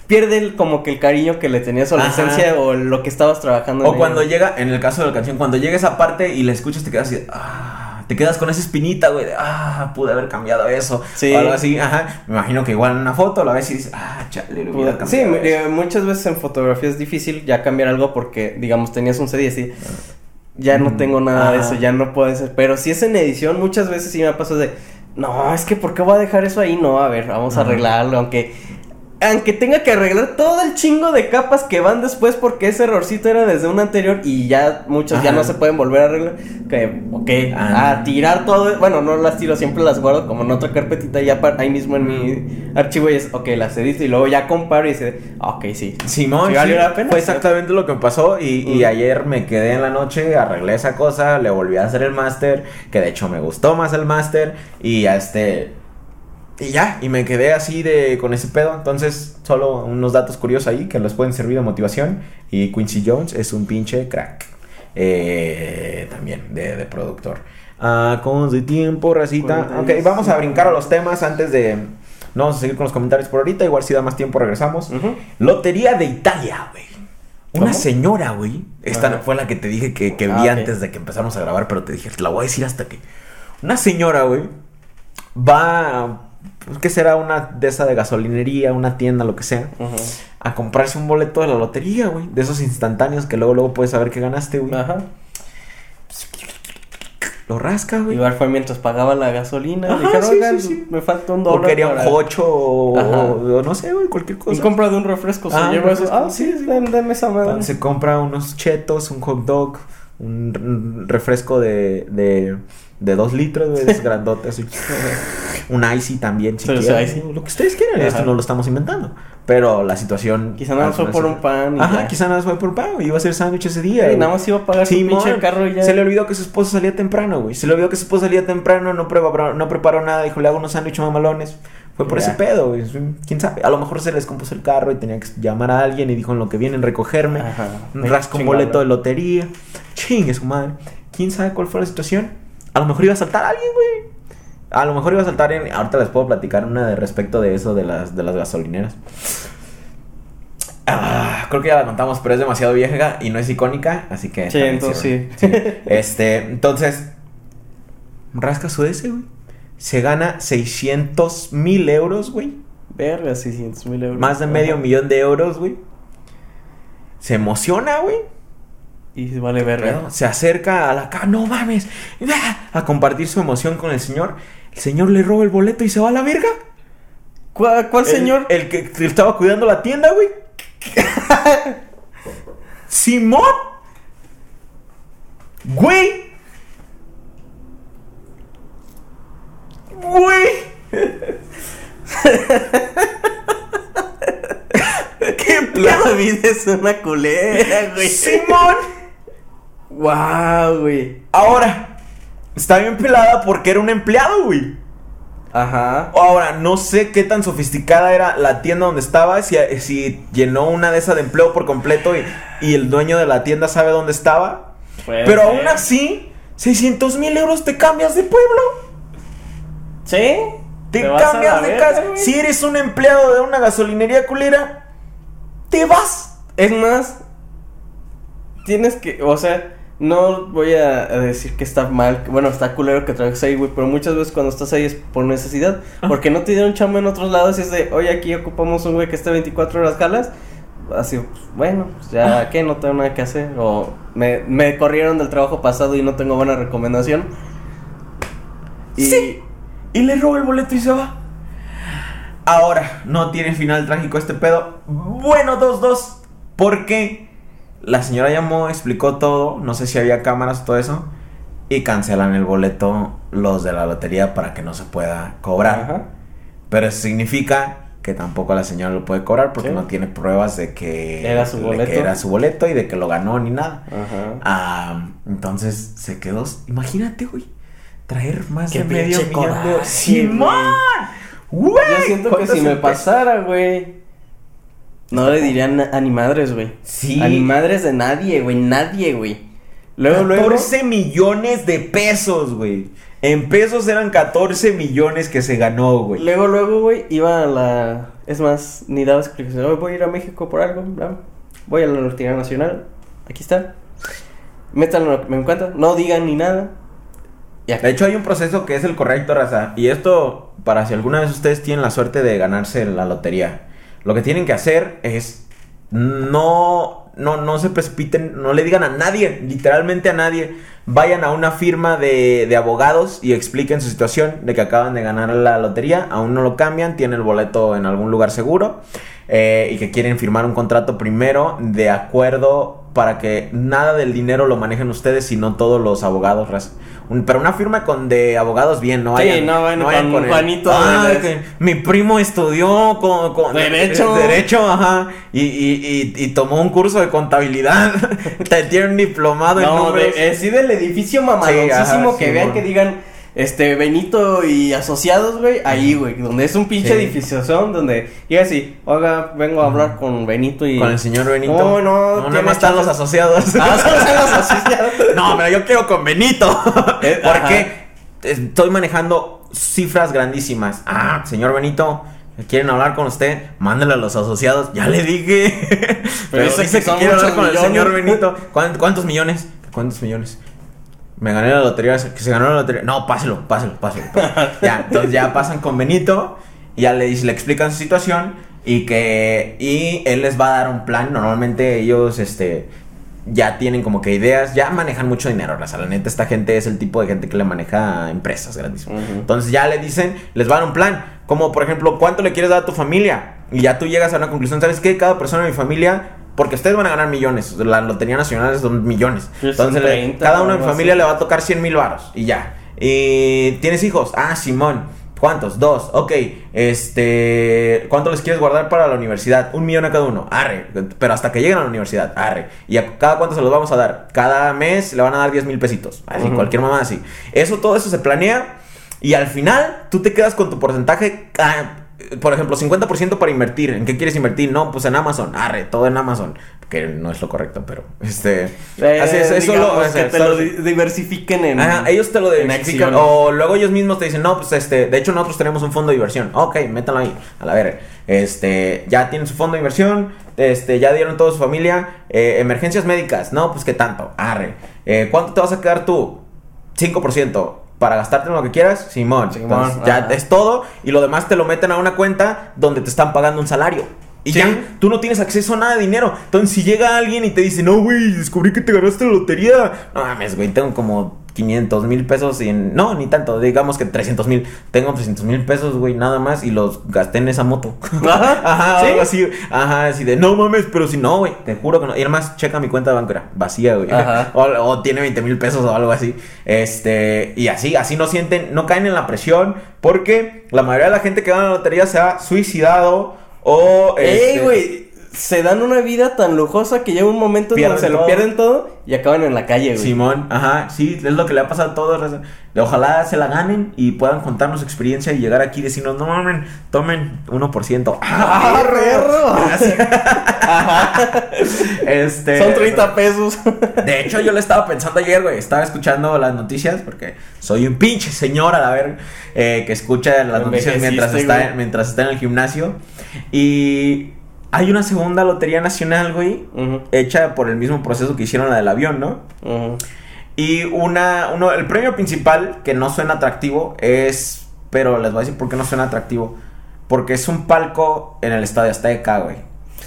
Pierde el- como que el cariño que le tenías a la esencia o lo que estabas trabajando. O en cuando ella. llega, en el caso de la canción, cuando llega esa parte y la escuchas, te quedas así, ah, te quedas con esa espinita, güey, de, ah, pude haber cambiado eso. Sí. O algo así, ajá. Me imagino que igual en una foto la ves y dices, ah, chale, le hubiera Sí, cambiado eso". eh, muchas veces en fotografía es difícil ya cambiar algo porque, digamos, tenías un CD y así. Ya no Mm, tengo nada de eso, ya no puede ser. Pero si es en edición, muchas veces sí me pasado de. No, es que ¿por qué voy a dejar eso ahí? No, a ver, vamos a arreglarlo. Aunque. Aunque tenga que arreglar todo el chingo de capas que van después porque ese errorcito era desde un anterior y ya muchos ya no se pueden volver a arreglar. Que, ok, Ah. a tirar todo. Bueno, no las tiro, siempre las guardo como en otra carpetita ya ahí mismo en mi archivo y es, ok, las edito y luego ya comparo y dice, ok, sí. Simón, Sí valió la pena, fue exactamente lo que me pasó y, y Mm. ayer me quedé en la noche, arreglé esa cosa, le volví a hacer el máster, que de hecho me gustó más el máster y este... Y ya, y me quedé así de con ese pedo, entonces solo unos datos curiosos ahí que les pueden servir de motivación y Quincy Jones es un pinche crack, eh, también de, de productor. Ah, con de tiempo, racita. Ok, vamos a brincar a los temas antes de... No vamos a seguir con los comentarios por ahorita, igual si da más tiempo regresamos. Lotería de Italia, güey. Una ¿Cómo? señora, güey. Esta Ajá. fue la que te dije que, que vi Ah, ok. antes de que empezamos a grabar, pero te dije, te la voy a decir hasta que. Una señora, güey, va. Pues, ¿Qué será? Una de esa de gasolinería, una tienda, lo que sea. A comprarse un boleto de la lotería, güey. De esos instantáneos que luego, luego puedes saber que ganaste, güey. Ajá. Lo rasca, güey. Igual fue mientras pagaba la gasolina. Ajá, Dijeron, sí, "Oigan, sí, sí. me falta un O dólar. quería un cocho o, o no sé, güey, cualquier cosa. compra de un refresco se Ah, lleva un eso. Ah, sí, sí, sí. den- denme esa madre. Se compra unos chetos, un hot dog, un refresco de, de, de dos litros, güey, es [LAUGHS] grandote, así. Un icy también, si Sí, sí, quieren. Lo que ustedes quieran, Ajá. esto no lo estamos inventando. Pero la situación... Quizá nada más fue por un pan. y Ajá, ya. quizá nada más fue por un pan, Iba a hacer sándwich ese día. Sí, nada más iba a pagar su Simón, pinche carro y ya. Se le olvidó que su esposo salía temprano, güey. Se le olvidó que su esposo salía temprano, no preparó, no preparó nada. Dijo, le hago unos sándwiches mamalones. Fue por Ya. ese pedo, güey. Quién sabe. A lo mejor se les compuso el carro y tenía que llamar a alguien y dijo en lo que vienen recogerme. Ajá. Rasca un boleto de lotería. Chingue su madre. ¿Quién sabe cuál fue la situación? A lo mejor iba a saltar a alguien, güey. A lo mejor iba a saltar en... Ahorita les puedo platicar una de respecto de eso de las, de las gasolineras. Ah, creo que ya la contamos, pero es demasiado vieja y no es icónica, así que... Sí, entonces sirve. Este, entonces... Rasca su ese, güey. Se gana 600 mil euros, güey. Verga, 600 mil euros. Más de medio Ajá. millón de euros, güey. Se emociona, güey. Y vale verga. Se acerca a la cara, no mames, a compartir su emoción con el señor. El señor le roba el boleto y se va a la verga. ¿Cuál, cuál El- señor? El, que estaba cuidando la tienda, güey. [LAUGHS] Simón. Güey. Güey. [LAUGHS] ¿Qué [LAUGHS] La vida es una culera, güey. Simón. Wow, güey. Ahora, está bien pelada porque era un empleado, güey. Ajá. Ahora, no sé qué tan sofisticada era la tienda donde estaba, si, si llenó una de esas de empleo por completo y, y el dueño de la tienda sabe dónde estaba. Puede Pero ser. aún así, 600 mil euros te cambias de pueblo. ¿Sí? Te, cambias de casa. Si eres un empleado de una gasolinería culera, te vas. Es más, tienes que, o sea, no voy a, decir que está mal, que- bueno, está culero que trabajes ahí, güey, pero muchas veces cuando estás ahí es por necesidad, Ah. porque no te dieron chamba en otros lados y es de, oye, aquí ocupamos un güey que esté 24 horas jalas, así, pues, bueno, pues ya, Ah. ¿qué? No tengo nada que hacer, o me, me corrieron del trabajo pasado y no tengo buena recomendación. Y, Sí. Y le roba el boleto y se va. Ahora, no tiene final trágico este pedo. Bueno, 2-2. Porque la señora llamó, explicó todo. No sé si había cámaras todo eso. Y cancelan el boleto los de la lotería para que no se pueda cobrar. Ajá. Pero eso significa que tampoco la señora lo puede cobrar porque Sí. no tiene pruebas de que Era su boleto. que era su boleto y de que lo ganó ni nada. Ajá. Ah, entonces se quedó. Imagínate, güey. Traer más Qué de medio millón de ¡Simón! Güey. Yo siento que ¿Cuántos si me pasara, güey. No le dirían a, ni madres, güey. Sí. A ni madres de nadie, güey. Nadie, güey. Luego, luego. 14 millones de pesos, güey. En pesos eran 14 millones que se ganó, güey. Luego, luego, güey, iba a la. Es más, ni daba explicación. "Oye, Voy a ir a México por algo. bla. Voy a la Lotería Nacional. Aquí está. Métanlo en cuenta. No digan ni nada. Ya. De hecho, hay un proceso que es el correcto, raza. Y esto, para si alguna vez ustedes tienen la suerte de ganarse la lotería, lo que tienen que hacer es no, no, no se precipiten, no le digan a nadie, literalmente a nadie. Vayan a una firma de, de abogados y expliquen su situación de que acaban de ganar la lotería, aún no lo cambian, tienen el boleto en algún lugar seguro eh, y que quieren firmar un contrato primero de acuerdo para que nada del dinero lo manejen ustedes, sino todos los abogados. Un- pero una firma con de abogados bien, no Sí, vayan, no vayan con Juanito "Ah, Vélez". que mi primo estudió con, con- Derecho. [LAUGHS] derecho, ajá, y, y, y, y tomó un curso de contabilidad, [LAUGHS] [LAUGHS] te tiene un diplomado en No, números. de, eh, sí del edificio mamaloncísimo ajá, que sí, vean bueno. que digan este Benito y asociados, güey, ahí, güey, donde es un pinche Sí. edificio son donde llega así, oiga, vengo a hablar con Benito y Con el señor Benito. No, no, no, más están los asociados. [LAUGHS] Ah, son los asociados. [LAUGHS] No, pero yo quiero con Benito. Eh. [LAUGHS] Porque estoy manejando cifras grandísimas. Ah, señor Benito, ¿quieren hablar con usted? Mándale a los asociados. Ya le dije. Pero, dice dice que que, quiere hablar con el millones. señor Benito. ¿Cuán- ¿Cuántos millones? ¿Cuántos millones? Me gané la lotería, que se ganó la lotería. No, páselo, páselo, páselo. páselo. ya, entonces ya pasan con Benito y ya le, le explican su situación y que y él les va a dar un plan. Normalmente ellos este ya tienen como que ideas, ya manejan mucho dinero, raza. La neta, esta gente es el tipo de gente que le maneja empresas grandes. Ujú. Entonces ya le dicen, les va a dar un plan. Como por ejemplo, ¿cuánto le quieres dar a tu familia? Y ya tú llegas a una conclusión, ¿sabes qué? Cada persona de mi familia, porque ustedes van a ganar millones. La Lotería Nacional son millones. Sí, son Entonces le- 30 cada uno de mi algo familia así. le va a tocar 100 mil varos. Y ya. Y ¿Tienes hijos? Ah, Simón. ¿Cuántos? Dos. Ok. Este. ¿Cuánto les quieres guardar para la universidad? Un millón a cada uno. Arre. Pero hasta que lleguen a la universidad. Arre. ¿Y a cada cuánto se los vamos a dar? Cada mes le van a dar 10 mil pesitos. Así, cualquier mamá así. Eso, todo eso se planea. Y al final, tú te quedas con tu porcentaje. Por ejemplo, 50% para invertir. ¿En qué quieres invertir? No, pues en Amazon. Arre, todo en Amazon. Que no es lo correcto, pero. Este. Eh, así es, eso lo. que o sea, te lo diversifiquen en Ajá, ellos te lo diversifican. O luego ellos mismos te dicen, no, pues este, de hecho nosotros tenemos un fondo de inversión. Ok, métanlo ahí, a la verga. Este, ya tienen su fondo de inversión, este, ya dieron toda su familia. Eh, emergencias médicas, no, pues qué tanto, arre. Eh, ¿Cuánto te vas a quedar tú? 5%. Para gastarte en lo que quieras, Simón. Simón, Entonces, ya ajá. es todo. Y lo demás te lo meten a una cuenta donde te están pagando un salario. Y Sí. ya, tú no tienes acceso a nada de dinero. Entonces, si llega alguien y te dice, no, güey, descubrí que te ganaste la lotería. No mames, güey, tengo como 500 mil pesos y en... No, ni tanto, digamos que 300 mil. Tengo 300 mil pesos, güey, nada más y los gasté en esa moto. [LAUGHS] Ajá, Ajá, ¿sí? algo así. Ajá, así de, no mames, pero si no, güey, te juro que no. Y además, checa mi cuenta era vacía, güey. [LAUGHS] O, o tiene 20 mil pesos o algo así. Este, y así, así no sienten, no caen en la presión, porque la mayoría de la gente que gana la lotería se ha suicidado o... ¡Ey, este, güey! Se dan una vida tan lujosa que llega un momento en donde Pierden se lo pierden todo y acaban en la calle, güey. Simón, ajá, sí, es lo que le ha pasado a todos. Ojalá se la ganen y puedan contarnos su experiencia y llegar aquí y decirnos, no mamen, tomen 1%. [LAUGHS] ¡Ah! [LAUGHS] Gracias. [LAUGHS] este, Son 30 pesos. De hecho, yo le estaba pensando ayer, güey. Estaba escuchando las noticias porque soy un pinche señor a la ver que escucha las noticias mientras está, güey. mientras está en el gimnasio. Y hay una segunda lotería nacional, güey, hecha por el mismo proceso que hicieron la del avión, ¿no? ujú. Y una, uno, el premio principal, que no suena atractivo, es. Pero les voy a decir por qué no suena atractivo. Porque es un palco en el Estadio Azteca, güey.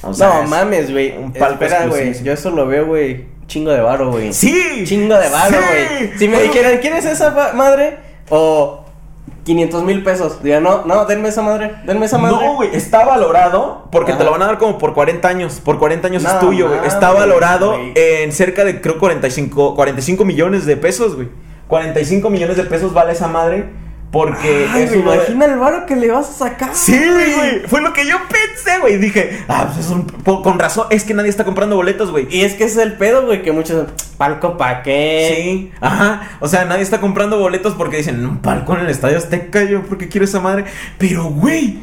O sea, no es- mames, güey. un palco Espera, güey. Yo eso lo veo, güey. Chingo de varo, güey. ¡Sí! Chingo de varo, ¡Sí! güey. Si me dijeran, ¿quieres esa pa- madre? O 500 mil pesos. Diga, no, no, denme esa madre. Denme esa madre. No, güey, está valorado porque Ajá. te lo van a dar como por 40 años. Por 40 años No es tuyo, güey. Está valorado güey. en cerca de, creo, 45, 45 millones de pesos, güey. 45 millones de pesos vale esa madre porque Ay, imagina el varo que le vas a sacar. Sí, güey. Fue lo que yo pensé, güey. Dije, ah, pues es un... Con razón, es que nadie está comprando boletos, güey. Y es que ese es el pedo, güey, que muchos. ¿Palco pa' qué? Sí, ajá. O sea, nadie está comprando boletos porque dicen, un palco en el estadio Azteca, yo porque quiero esa madre. Pero, güey,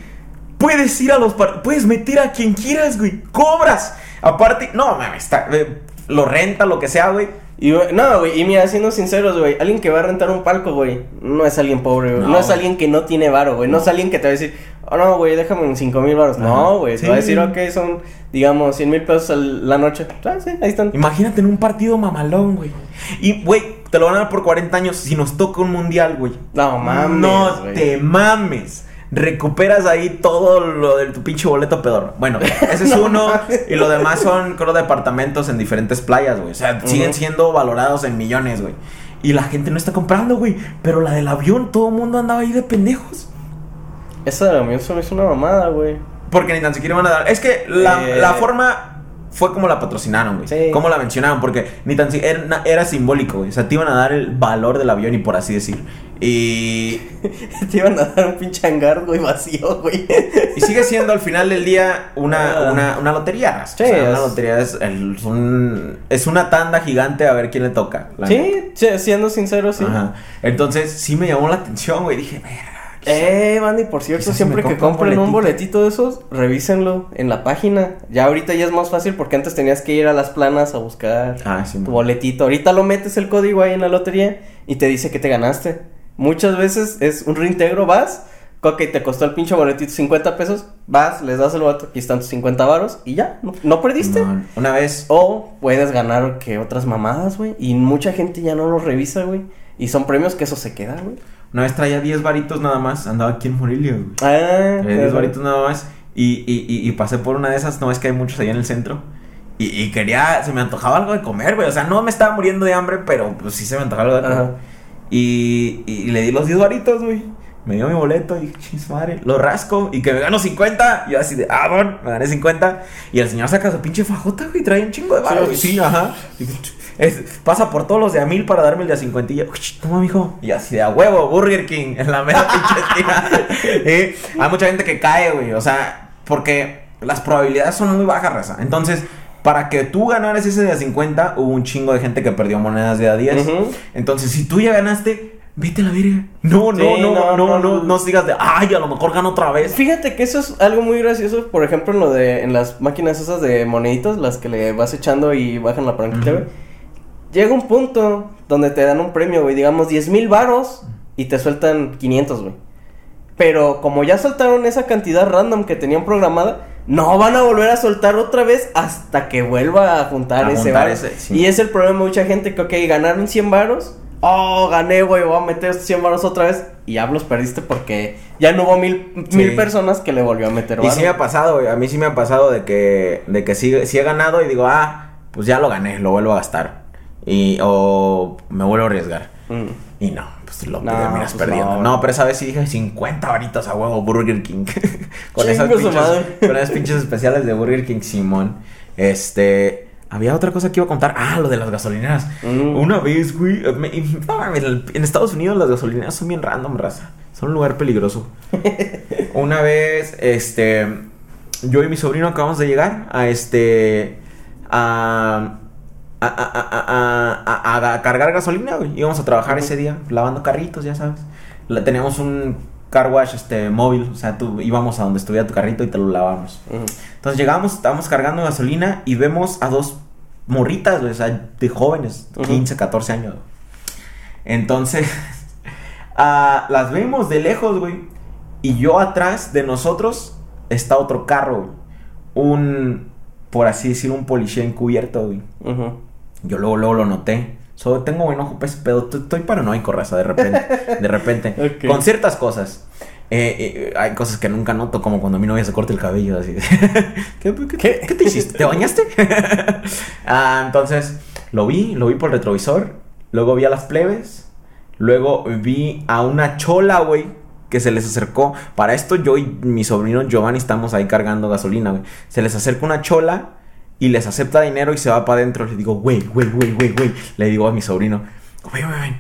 puedes ir a los par- puedes meter a quien quieras, güey. Cobras. Aparte, no, mames, está, eh, lo renta, lo que sea, güey. Y, no, güey, y mira, siendo sinceros, güey, alguien que va a rentar un palco, güey, no es alguien pobre, güey. No, No, es güey. alguien que no tiene varo, güey. No. es alguien que te va a decir, oh, no, güey, déjame en cinco mil varos. No, güey, Sí. te va a decir, ok, son, digamos, 100 mil pesos al- la noche. Ah, sí, ahí están. Imagínate en un partido mamalón, güey. Y, güey, te lo van a dar por 40 años si nos toca un mundial, güey. No mames, No güey. te mames. Recuperas ahí todo lo de tu pinche boleto pedor. Bueno, ese es [LAUGHS] No uno. mames. Y lo demás son, creo, departamentos en diferentes playas, güey. O sea, siguen siendo valorados en millones, güey. Y la gente no está comprando, güey. Pero la del avión, todo el mundo andaba ahí de pendejos. Esa de la mía se me hizo una mamada, güey. Porque ni tan siquiera van a dar. Es que la, Eh. la forma fue como la patrocinaron, güey. Sí. Como la mencionaron, porque ni tan era, era simbólico, güey. O sea, te iban a dar el valor del avión y por así decir. Y, [LAUGHS] Te iban a dar un pinche hangar, güey, vacío, güey. y sigue siendo al final del día una, Ah. una, una lotería. Sí, o sea, una lotería es, el- es un- es una tanda gigante a ver quién le toca. Sí, sí, siendo sincero, sí. Ajá. Entonces, sí me llamó la atención, güey. Dije, verga. Eh, Bandy, por cierto, Quizás siempre que compren un boletito. de esos, revísenlo en la página. Ya ahorita ya es más fácil porque antes tenías que ir a las planas a buscar Ah, sí, tu boletito. Ahorita lo metes el código ahí en la lotería y te dice que te ganaste. Muchas veces es un reintegro, vas, ok, te costó el pinche boletito 50 pesos, vas, les das el boleto, aquí están tus 50 varos y ya, no, no perdiste. No, Una vez. O puedes ganar que otras mamadas, güey. Y mucha gente ya no los revisa, güey. Y son premios que eso se queda, güey. Una vez traía 10 varitos nada más. Andaba aquí en Morelia, güey. Ah, Traía 10 varitos nada más. Y, y, y, y pasé por una de esas. No es que hay muchos allá en el centro. Y, y quería. Se me antojaba algo de comer, güey. O sea, no me estaba muriendo de hambre, pero pues sí se me antojaba algo de comer. Ajá. Y, y le di los 10 varitos, güey. Me dio mi boleto y chis madre, lo rasco y que me gano 50. Y yo así de, ah, bueno, me gané 50. Y el señor saca su pinche fajota, güey, trae un chingo de varo. Sí. Sí, ajá. Y, [LAUGHS] es- pasa por todos los de a mil para darme el de a 50. Y yo, "Uy, toma, mijo. Y así de a huevo, Burger King, en la mera [LAUGHS] pinche. Eh, hay mucha gente que cae, güey. O sea, porque las probabilidades son muy bajas, raza. Entonces. Para que tú ganaras ese de a 50, hubo un chingo de gente que perdió monedas de a 10. Ujú. Entonces, si tú ya ganaste, vete a la verga. No, no, Sí, no, no, no, no, no. no, sigas de, ay, a lo mejor gano otra vez. Fíjate que eso es algo muy gracioso, por ejemplo, en lo de en las máquinas esas de moneditos, las que le vas echando y bajan la palanquita, Ujú. güey. Llega un punto donde te dan un premio, güey, digamos 10 mil varos y te sueltan 500, güey. Pero como ya soltaron esa cantidad random que tenían programada, no van a volver a soltar otra vez hasta que vuelva a juntar A ese varo. sí. Y es el problema de mucha gente que, ok, ganaron 100 varos. Oh, gané, güey, voy a meter estos 100 varos otra vez. Y ya los perdiste porque ya no hubo mil, Sí. mil personas que le volvió a meter Y varo. sí me ha pasado, güey. A mí sí me ha pasado de que, de que sí, sí he ganado y digo, ah, pues ya lo gané, lo vuelvo a gastar. Y, o me vuelvo a arriesgar. Mm. Y no, pues lo No, terminas pues perdiendo. no. No, pero esa vez sí dije 50 varitas a huevo Burger King. [LAUGHS] con, esas pinches, [LAUGHS] con esas pinches especiales de Burger King Simón. Este. Había otra cosa que iba a contar. Ah, lo de las gasolineras. Mm. Una vez, güey. me- en Estados Unidos las gasolineras son bien random, raza. Son un lugar peligroso. [LAUGHS] Una vez, este. Yo y mi sobrino acabamos de llegar a este. A. A, a- a- a- cargar gasolina, güey. Íbamos a trabajar ese día, lavando carritos, ya sabes. La- teníamos un car wash este, móvil, o sea, tú íbamos a donde estuviera tu carrito y te lo lavamos. Mm. Entonces llegamos, estábamos cargando gasolina y vemos a dos morritas, güey, o sea, de jóvenes, Ujú. 15, 14 años. güey. Entonces, [LAUGHS] ah, las vemos de lejos, güey. Y yo atrás de nosotros está otro carro, güey. Un, por así decirlo, un policía encubierto, güey. Ujú. Yo luego, luego lo noté. Solo tengo buen ojo, pues, pero estoy, paranoico, raza, de repente. De repente. [LAUGHS] Con ciertas cosas. Eh, eh, hay cosas que nunca noto, como cuando mi novia se corta el cabello, así. [LAUGHS] ¿Qué, qué, ¿Qué? qué te hiciste? ¿Te bañaste? [LAUGHS] Ah, entonces, lo vi, lo vi por el retrovisor. Luego vi a las plebes. Luego vi a una chola, güey, que se les acercó. Para esto, yo y mi sobrino Giovanni estamos ahí cargando gasolina, güey. Se les acerca una chola y les acepta dinero y se va para adentro. Le digo, güey, güey, güey, güey, güey. Le digo a mi sobrino, güey, güey, güey.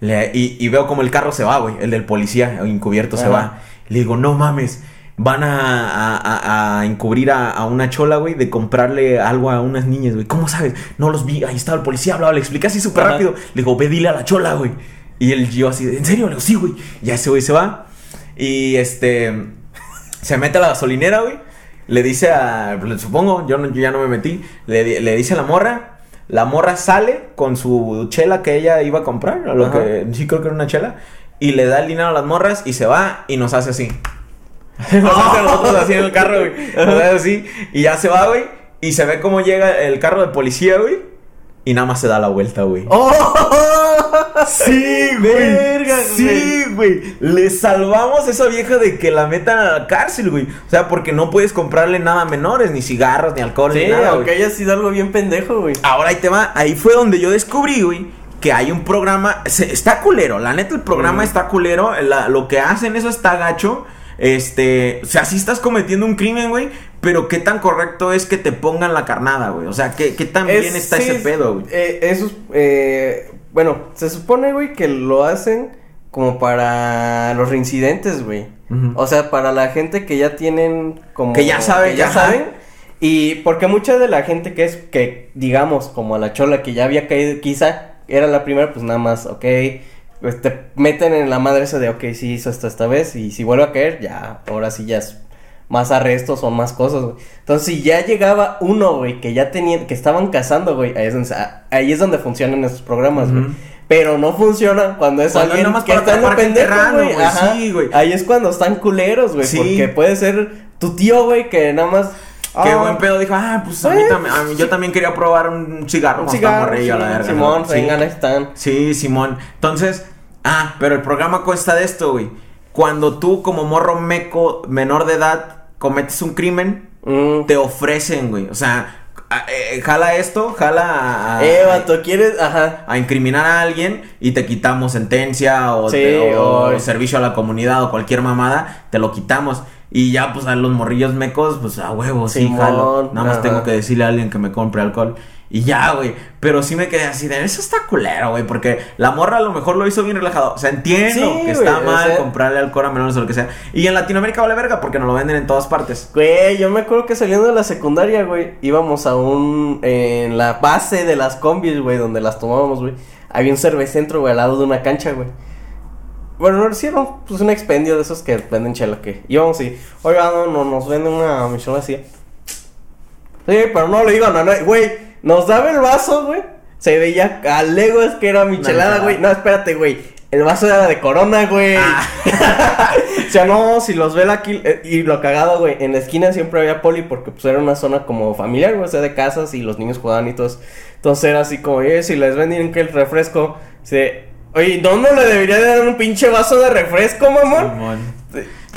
Le- y, y veo como el carro se va, güey. El del policía encubierto se Ajá. va. Le digo, no mames. Van a, a- a- encubrir a, a una chola, güey, de comprarle algo a unas niñas, güey. ¿Cómo sabes? No los vi. Ahí estaba el policía, hablaba. Le expliqué así súper rápido. Le digo, ve, dile a la chola, güey. Y él yo así, ¿en serio? Le digo, sí, güey. Ya ese güey se va. Y este. Se mete a la gasolinera, güey. Le dice a. Supongo, yo, no- yo ya no me metí. Le, le dice a la morra. La morra sale con su chela que ella iba a comprar, lo Ajá. que sí creo que era una chela, y le da el dinero a las morras y se va y nos hace así. [LAUGHS] nos hace a nosotros así en el carro, güey. Nos hace así y ya se va, güey. Y se ve cómo llega el carro de policía, güey. Y nada más se da la vuelta, güey. ¡Oh! Sí, [LAUGHS] güey. Verga, sí, güey. Le salvamos a esa vieja de que la metan a la cárcel, güey. O sea, porque no puedes comprarle nada a menores, ni cigarros, ni alcohol, Sí, ni nada, aunque haya sido algo bien pendejo, güey. Ahora ahí te va. Ahí fue donde yo descubrí, güey. Que hay un programa. se- está culero. La neta, el programa Mm. está culero. la- lo que hacen, eso está gacho. Este. O sea, sí estás cometiendo un crimen, güey. Pero qué tan correcto es que te pongan la carnada, güey. O sea, qué, qué tan Es- bien está sí, ese es- pedo, güey. eh, eso es, eh, bueno, se supone, güey, que lo hacen como para los reincidentes, güey. O sea, para la gente que ya tienen como... Que ya saben, que ya ajá. saben. Y porque mucha de la gente que es, que digamos, como a la chola que ya había caído, quizá era la primera, pues nada más, ok, pues te meten en la madre esa de, ok, sí hizo esto esta vez, y si vuelve a caer, ya, ahora sí ya es más arrestos o más cosas, güey. Entonces, si ya llegaba uno, güey, que ya tenían, que estaban cazando, güey, ahí es donde, ahí es donde funcionan esos programas, güey. Pero no funcionan cuando es Cuando alguien que está en lo pendejo, güey. sí, güey. Ahí es cuando están culeros, güey. Sí. Porque puede ser tu tío, güey, que nada más. Qué ah, buen pedo. Dijo, ah, pues a mí también. a mí- yo también quería probar un cigarro. Un cigarro, a la verga, Simón, ¿no? Vengan, están. Sí, Simón. Entonces, ah, pero el programa cuesta de esto, güey. Cuando tú, como morro meco, menor de edad, cometes un crimen, Mm. te ofrecen, güey. O sea, a- eh, jala esto, jala a, Eh, vato, ¿quieres? Ajá. a incriminar a alguien y te quitamos sentencia o, Sí, te- o o- servicio a la comunidad o cualquier mamada, te lo quitamos. Y ya, pues a los morrillos mecos, pues a huevo, sí, Simón, jalo. Nada más ajá. tengo que decirle a alguien que me compre alcohol. Y ya, güey. Pero sí me quedé así de eso está culero, güey. Porque la morra a lo mejor lo hizo bien relajado. O sea, entiendo Sí, que está güey, o mal sea- comprarle alcohol a menores o lo que sea. Y en Latinoamérica vale verga porque nos lo venden en todas partes. Güey, yo me acuerdo que saliendo de la secundaria, güey, íbamos a un. En la base de las combis, güey, donde las tomábamos, güey. Había un cervecentro, güey, al lado de una cancha, güey. Bueno, no hicieron pues un expendio de esos que venden chela que íbamos y, oiga, no, no, nos venden una michela así. Sí, pero no le digan a nadie, güey, nos daba el vaso, güey. Se veía a leguas que era michelada, güey. No, espérate, güey. El vaso era de corona, güey. [LAUGHS] o sea, no, si los ve la aquí. eh, y lo cagado, güey. En la esquina siempre había poli porque pues era una zona como familiar, güey. O sea, de casas y los niños jugaban y todos. Entonces era así como, oye, si les venden que el refresco. Se, oye, ¿dónde le debería de dar un pinche vaso de refresco, mamón?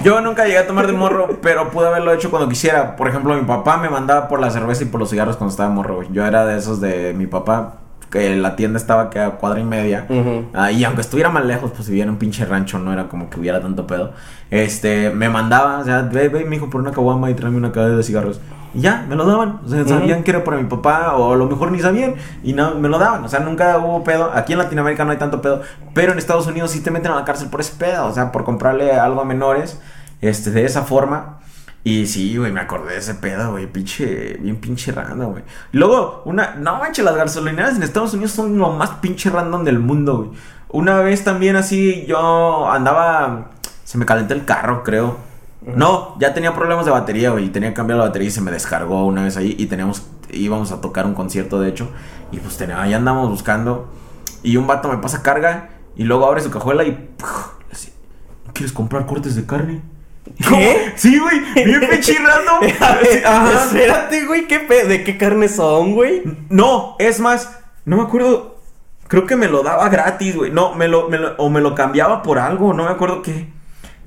Yo nunca llegué a tomar de morro, [LAUGHS] pero pude haberlo hecho cuando quisiera. Por ejemplo, mi papá me mandaba por la cerveza y por los cigarros cuando estaba morro, güey. Yo era de esos de mi papá, que la tienda estaba que a cuadra y media. Ah, y aunque estuviera más lejos, pues si viviera en un pinche rancho, no era como que hubiera tanto pedo. Este, me mandaba, o sea, ve, ve, mijo, por una caguama y tráeme una cadena de cigarros. Y ya, me lo daban. O sea, sabían que era para mi papá, o a lo mejor ni sabían, y no, me lo daban. O sea, nunca hubo pedo. Aquí en Latinoamérica no hay tanto pedo, pero en Estados Unidos sí te meten a la cárcel por ese pedo, o sea, por comprarle algo a menores, este, de esa forma. Y sí, güey, me acordé de ese pedo, güey, pinche, bien pinche random, güey. Luego, una, no manches, las gasolineras en Estados Unidos son lo más pinche random del mundo, güey. Una vez también así, yo andaba, se me calentó el carro, creo. No, ya tenía problemas de batería, güey, tenía que cambiar la batería y se me descargó una vez ahí y teníamos, íbamos a tocar un concierto, de hecho, y pues tenía, ahí andamos buscando, y un vato me pasa carga, y luego abre su cajuela y, ¡puf! así, ¿no quieres comprar cortes de carne? ¿Qué? Sí, güey, bien pinche random. [LAUGHS] Ajá. Espérate, güey, ¿qué pe- ¿de qué carne son, güey? No, es más, no me acuerdo. Creo que me lo daba gratis, güey. No, me lo, me lo- o me lo cambiaba por algo, no me acuerdo qué.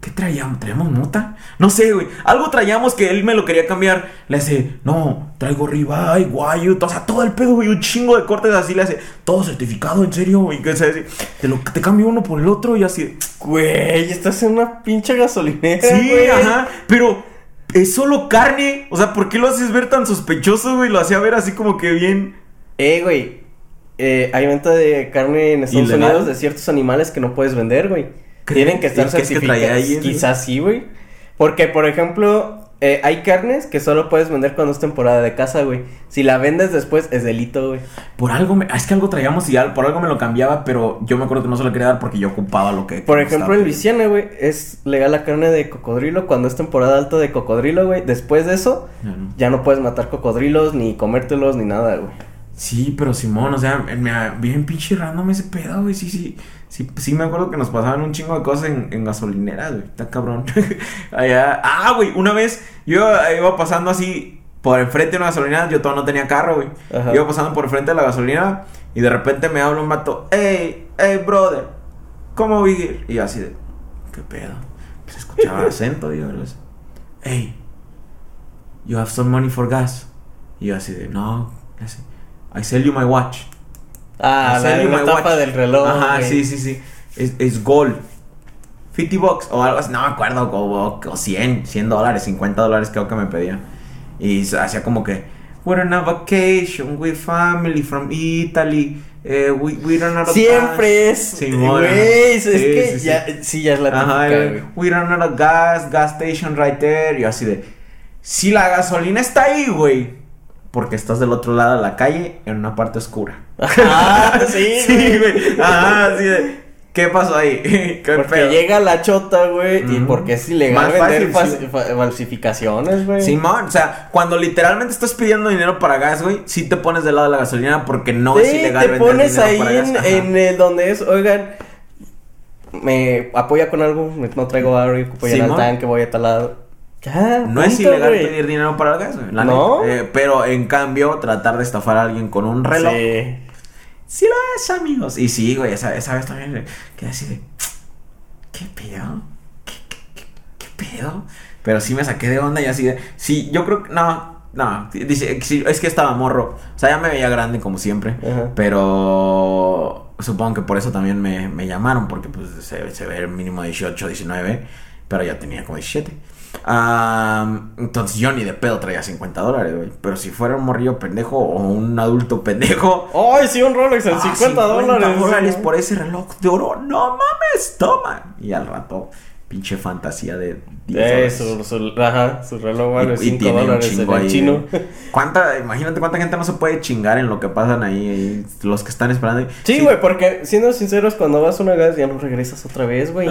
¿Qué traíamos? ¿Traíamos nota? No sé, güey. Algo traíamos que él me lo quería cambiar. Le hace, no, traigo ribeye, guayo, o sea, todo el pedo, güey, un chingo de cortes así. Le hace, todo certificado, en serio, güey. Que se hace, te, lo, te cambio uno por el otro y así. Güey, estás en una pinche gasolinera, Sí, güey. ajá. Pero es solo carne. O sea, ¿por qué lo haces ver tan sospechoso, güey? Lo hacía ver así como que bien. Eh, güey. Eh, hay venta de carne en Estados. Unidos de ciertos animales que no puedes vender, güey. ¿Qué- Tienen que estar es que? Quizás sí, güey. Porque, por ejemplo, eh, hay carnes que solo puedes vender cuando es temporada de caza, güey. Si la vendes después, es delito, güey. Por algo me. Es que algo traíamos y por algo me lo cambiaba, pero yo me acuerdo que no se lo quería dar porque yo ocupaba lo que. Por ejemplo, en Luisiana, güey, es legal la carne de cocodrilo cuando es temporada alta de cocodrilo, güey. Después de eso, Ya no. ya no puedes matar cocodrilos, ni comértelos, ni nada, güey. Sí, pero Simón, o sea, me, me- bien pinche random ese pedo, güey. Sí, sí. Sí, sí me acuerdo que nos pasaban un chingo de cosas en, en gasolineras, güey. Está cabrón. [LAUGHS] Allá. Ah, güey, una vez yo iba pasando así por enfrente de una gasolinera. Yo todavía no tenía carro, güey. Ajá. Iba pasando por enfrente de la gasolina y de repente me habla un vato. Hey, hey, brother, ¿cómo vivir? Y yo así de, ¿qué pedo? Pues escuchaba [LAUGHS] acento, digo. Hey, you have some money for gas. Y yo así de, no. así, I sell you my watch. Ah, la, my tapa watch. del reloj. Ajá, güey. sí, sí, sí. Es, es gold. 50 bucks o algo así, no me acuerdo, o, o 100, 100 dólares, 50 dólares creo que me pedía. Y hacía como que, we're on a vacation with family from Italy, eh, we, we run out of Siempre gas." es. Simón, güey, es, es sí, que sí, sí. ya, sí, ya es la Ajá, típica, we run out of gas, gas station right there. Y así de, si la gasolina está ahí, güey, porque estás del otro lado de la calle en una parte oscura. Ah, [LAUGHS] sí, Sí, güey. así de. ¿Qué pasó ahí? [LAUGHS] ¿Qué Porque pedo? llega la chota, güey, y porque es ilegal Más vender fácil, fa- falsificaciones, güey. Simón, o sea, cuando literalmente estás pidiendo dinero para gas, güey, sí te pones del lado de la gasolina porque no es Sí, ilegal te vender pones dinero ahí para en, en el donde es, oigan, me apoya con algo, no traigo algo, el Simón. tanque, voy a tal lado. Ya, No es ilegal pedir dinero para el gas, la ¿No? Eh, pero en cambio, tratar de estafar a alguien con un reloj. Sí, Sí. lo es, amigos. Y sí, güey, esa, esa vez también quedé así de. ¿Qué pedo? ¿Qué, qué, qué, qué pedo? Pero sí me saqué de onda y así de. Sí, yo creo que. No, no. Dice, es que estaba morro. O sea, ya me veía grande como siempre. Ajá. Pero supongo que por eso también me, me llamaron, porque pues se, se ve el mínimo de 18, 19, pero ya tenía como 17. Am, entonces yo ni de pedo traía 50 dólares, güey. Pero si fuera un morrillo pendejo o un adulto pendejo. Ay, sí, un Rolex en ah, 50 dólares. dólares ¿no? por ese reloj de oro. No mames, toma. Y al rato, pinche fantasía de 10 Eh, su, su, ajá, su reloj vale Y- y 5 tiene un dólares en el ahí, chino. [LAUGHS] ¿Cuánta, imagínate cuánta gente no se puede chingar en lo que pasan ahí, ahí, los que están esperando. Sí, güey, porque siendo sinceros, cuando vas una gas ya no regresas otra vez, güey.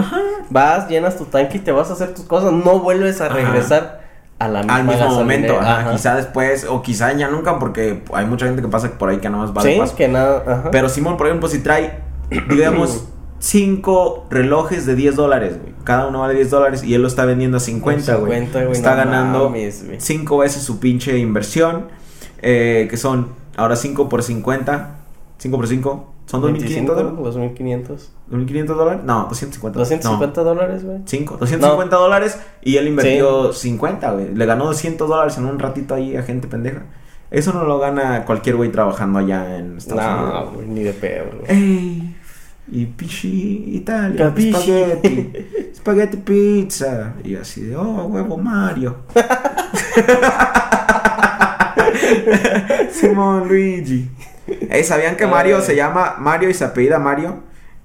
Vas, llenas tu tanque y te vas a hacer tus cosas. No vuelves a Ajá. regresar a la misma Al mismo momento, ajá, quizá después, o quizá ya nunca, porque hay mucha gente que pasa por ahí que nada más va de Sí, paso. que nada, ajá. Pero Simón, por ejemplo, si trae, [CLEARS THROAT] digamos, 5 relojes de 10 dólares, güey. Cada uno vale 10 dólares y él lo está vendiendo a 50, güey. 50, güey, Está no ganando mames. 5 veces su pinche inversión, eh, que son ahora 5 por 50, 5 por 5, son 2.500 dólares. 2500. ¿2.500 dólares? No, 250. 250 dólares, güey. 5, 250 dólares y él invirtió 50, güey. Le ganó 200 dólares en un ratito ahí a gente pendeja. Eso no lo gana cualquier güey trabajando allá en Estados No, Unidos. güey, ni de pedo, güey. Y pichi Italia, Capisci. spaghetti, [LAUGHS] spaghetti pizza. Y así de, oh, huevo Mario. [LAUGHS] Simón Luigi. Ey, ¿sabían que Mario Ay. se llama Mario y se apellida Mario?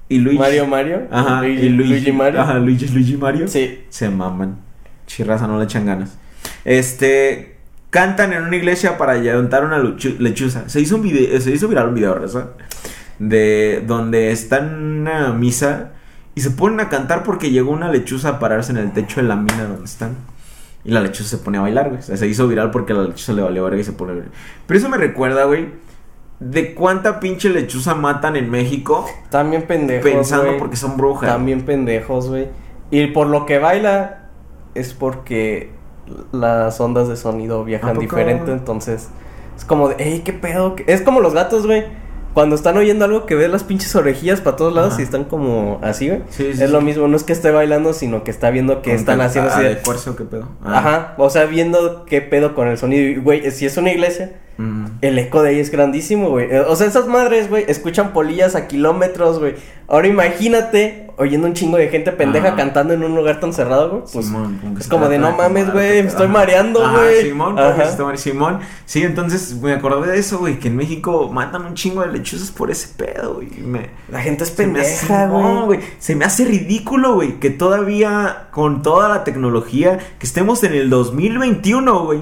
Y Luigi. Mario Mario. Ajá, Luigi, y Luigi, Luigi Mario. Ajá, Luigi, Luigi Mario. Sí. Se maman. Chirraza, no le echan ganas. Este. Cantan en una iglesia para levantar una lechuza. Se hizo un video, se hizo viral un video, ¿verdad? De donde están en una misa y se ponen a cantar porque llegó una lechuza a pararse en el techo de la mina donde están. Y la lechuza se pone a bailar, güey. O sea, se hizo viral porque la lechuza le valió verga y se pone a bailar. Pero eso me recuerda, güey, de cuánta pinche lechuza matan en México También pendejos. pensando porque son brujas. También pendejos, güey. Y por lo que baila es porque las ondas de sonido ¿A viajan diferente, entonces es como de, hey, qué pedo. ¿Qué-?" Es como los gatos, güey. Cuando están oyendo algo que ven las pinches orejillas para todos lados Ajá. y están como así, güey. Sí, sí, es lo mismo, no es que esté bailando, sino que está viendo que están haciendo ah, así de de... ¿qué pedo? Ah. Ajá, o sea, viendo qué pedo con el sonido. Güey, si es una iglesia, Mm. el eco de ahí es grandísimo, güey. Eh, O sea, esas madres, güey, escuchan polillas a kilómetros, güey. Ahora imagínate oyendo un chingo de gente pendeja Ajá. cantando en un lugar tan cerrado, güey. Pues Simón, es como de no mames, güey, me estoy ajá. mareando, güey. Simón, Ajá. Simón. Sí, entonces me acordé de eso, güey, que en México matan un chingo de lechuzas por ese pedo, güey. Me, La gente es pendeja, güey. Se me hace ridículo, güey, que todavía con toda la tecnología, que estemos en el 2021, güey.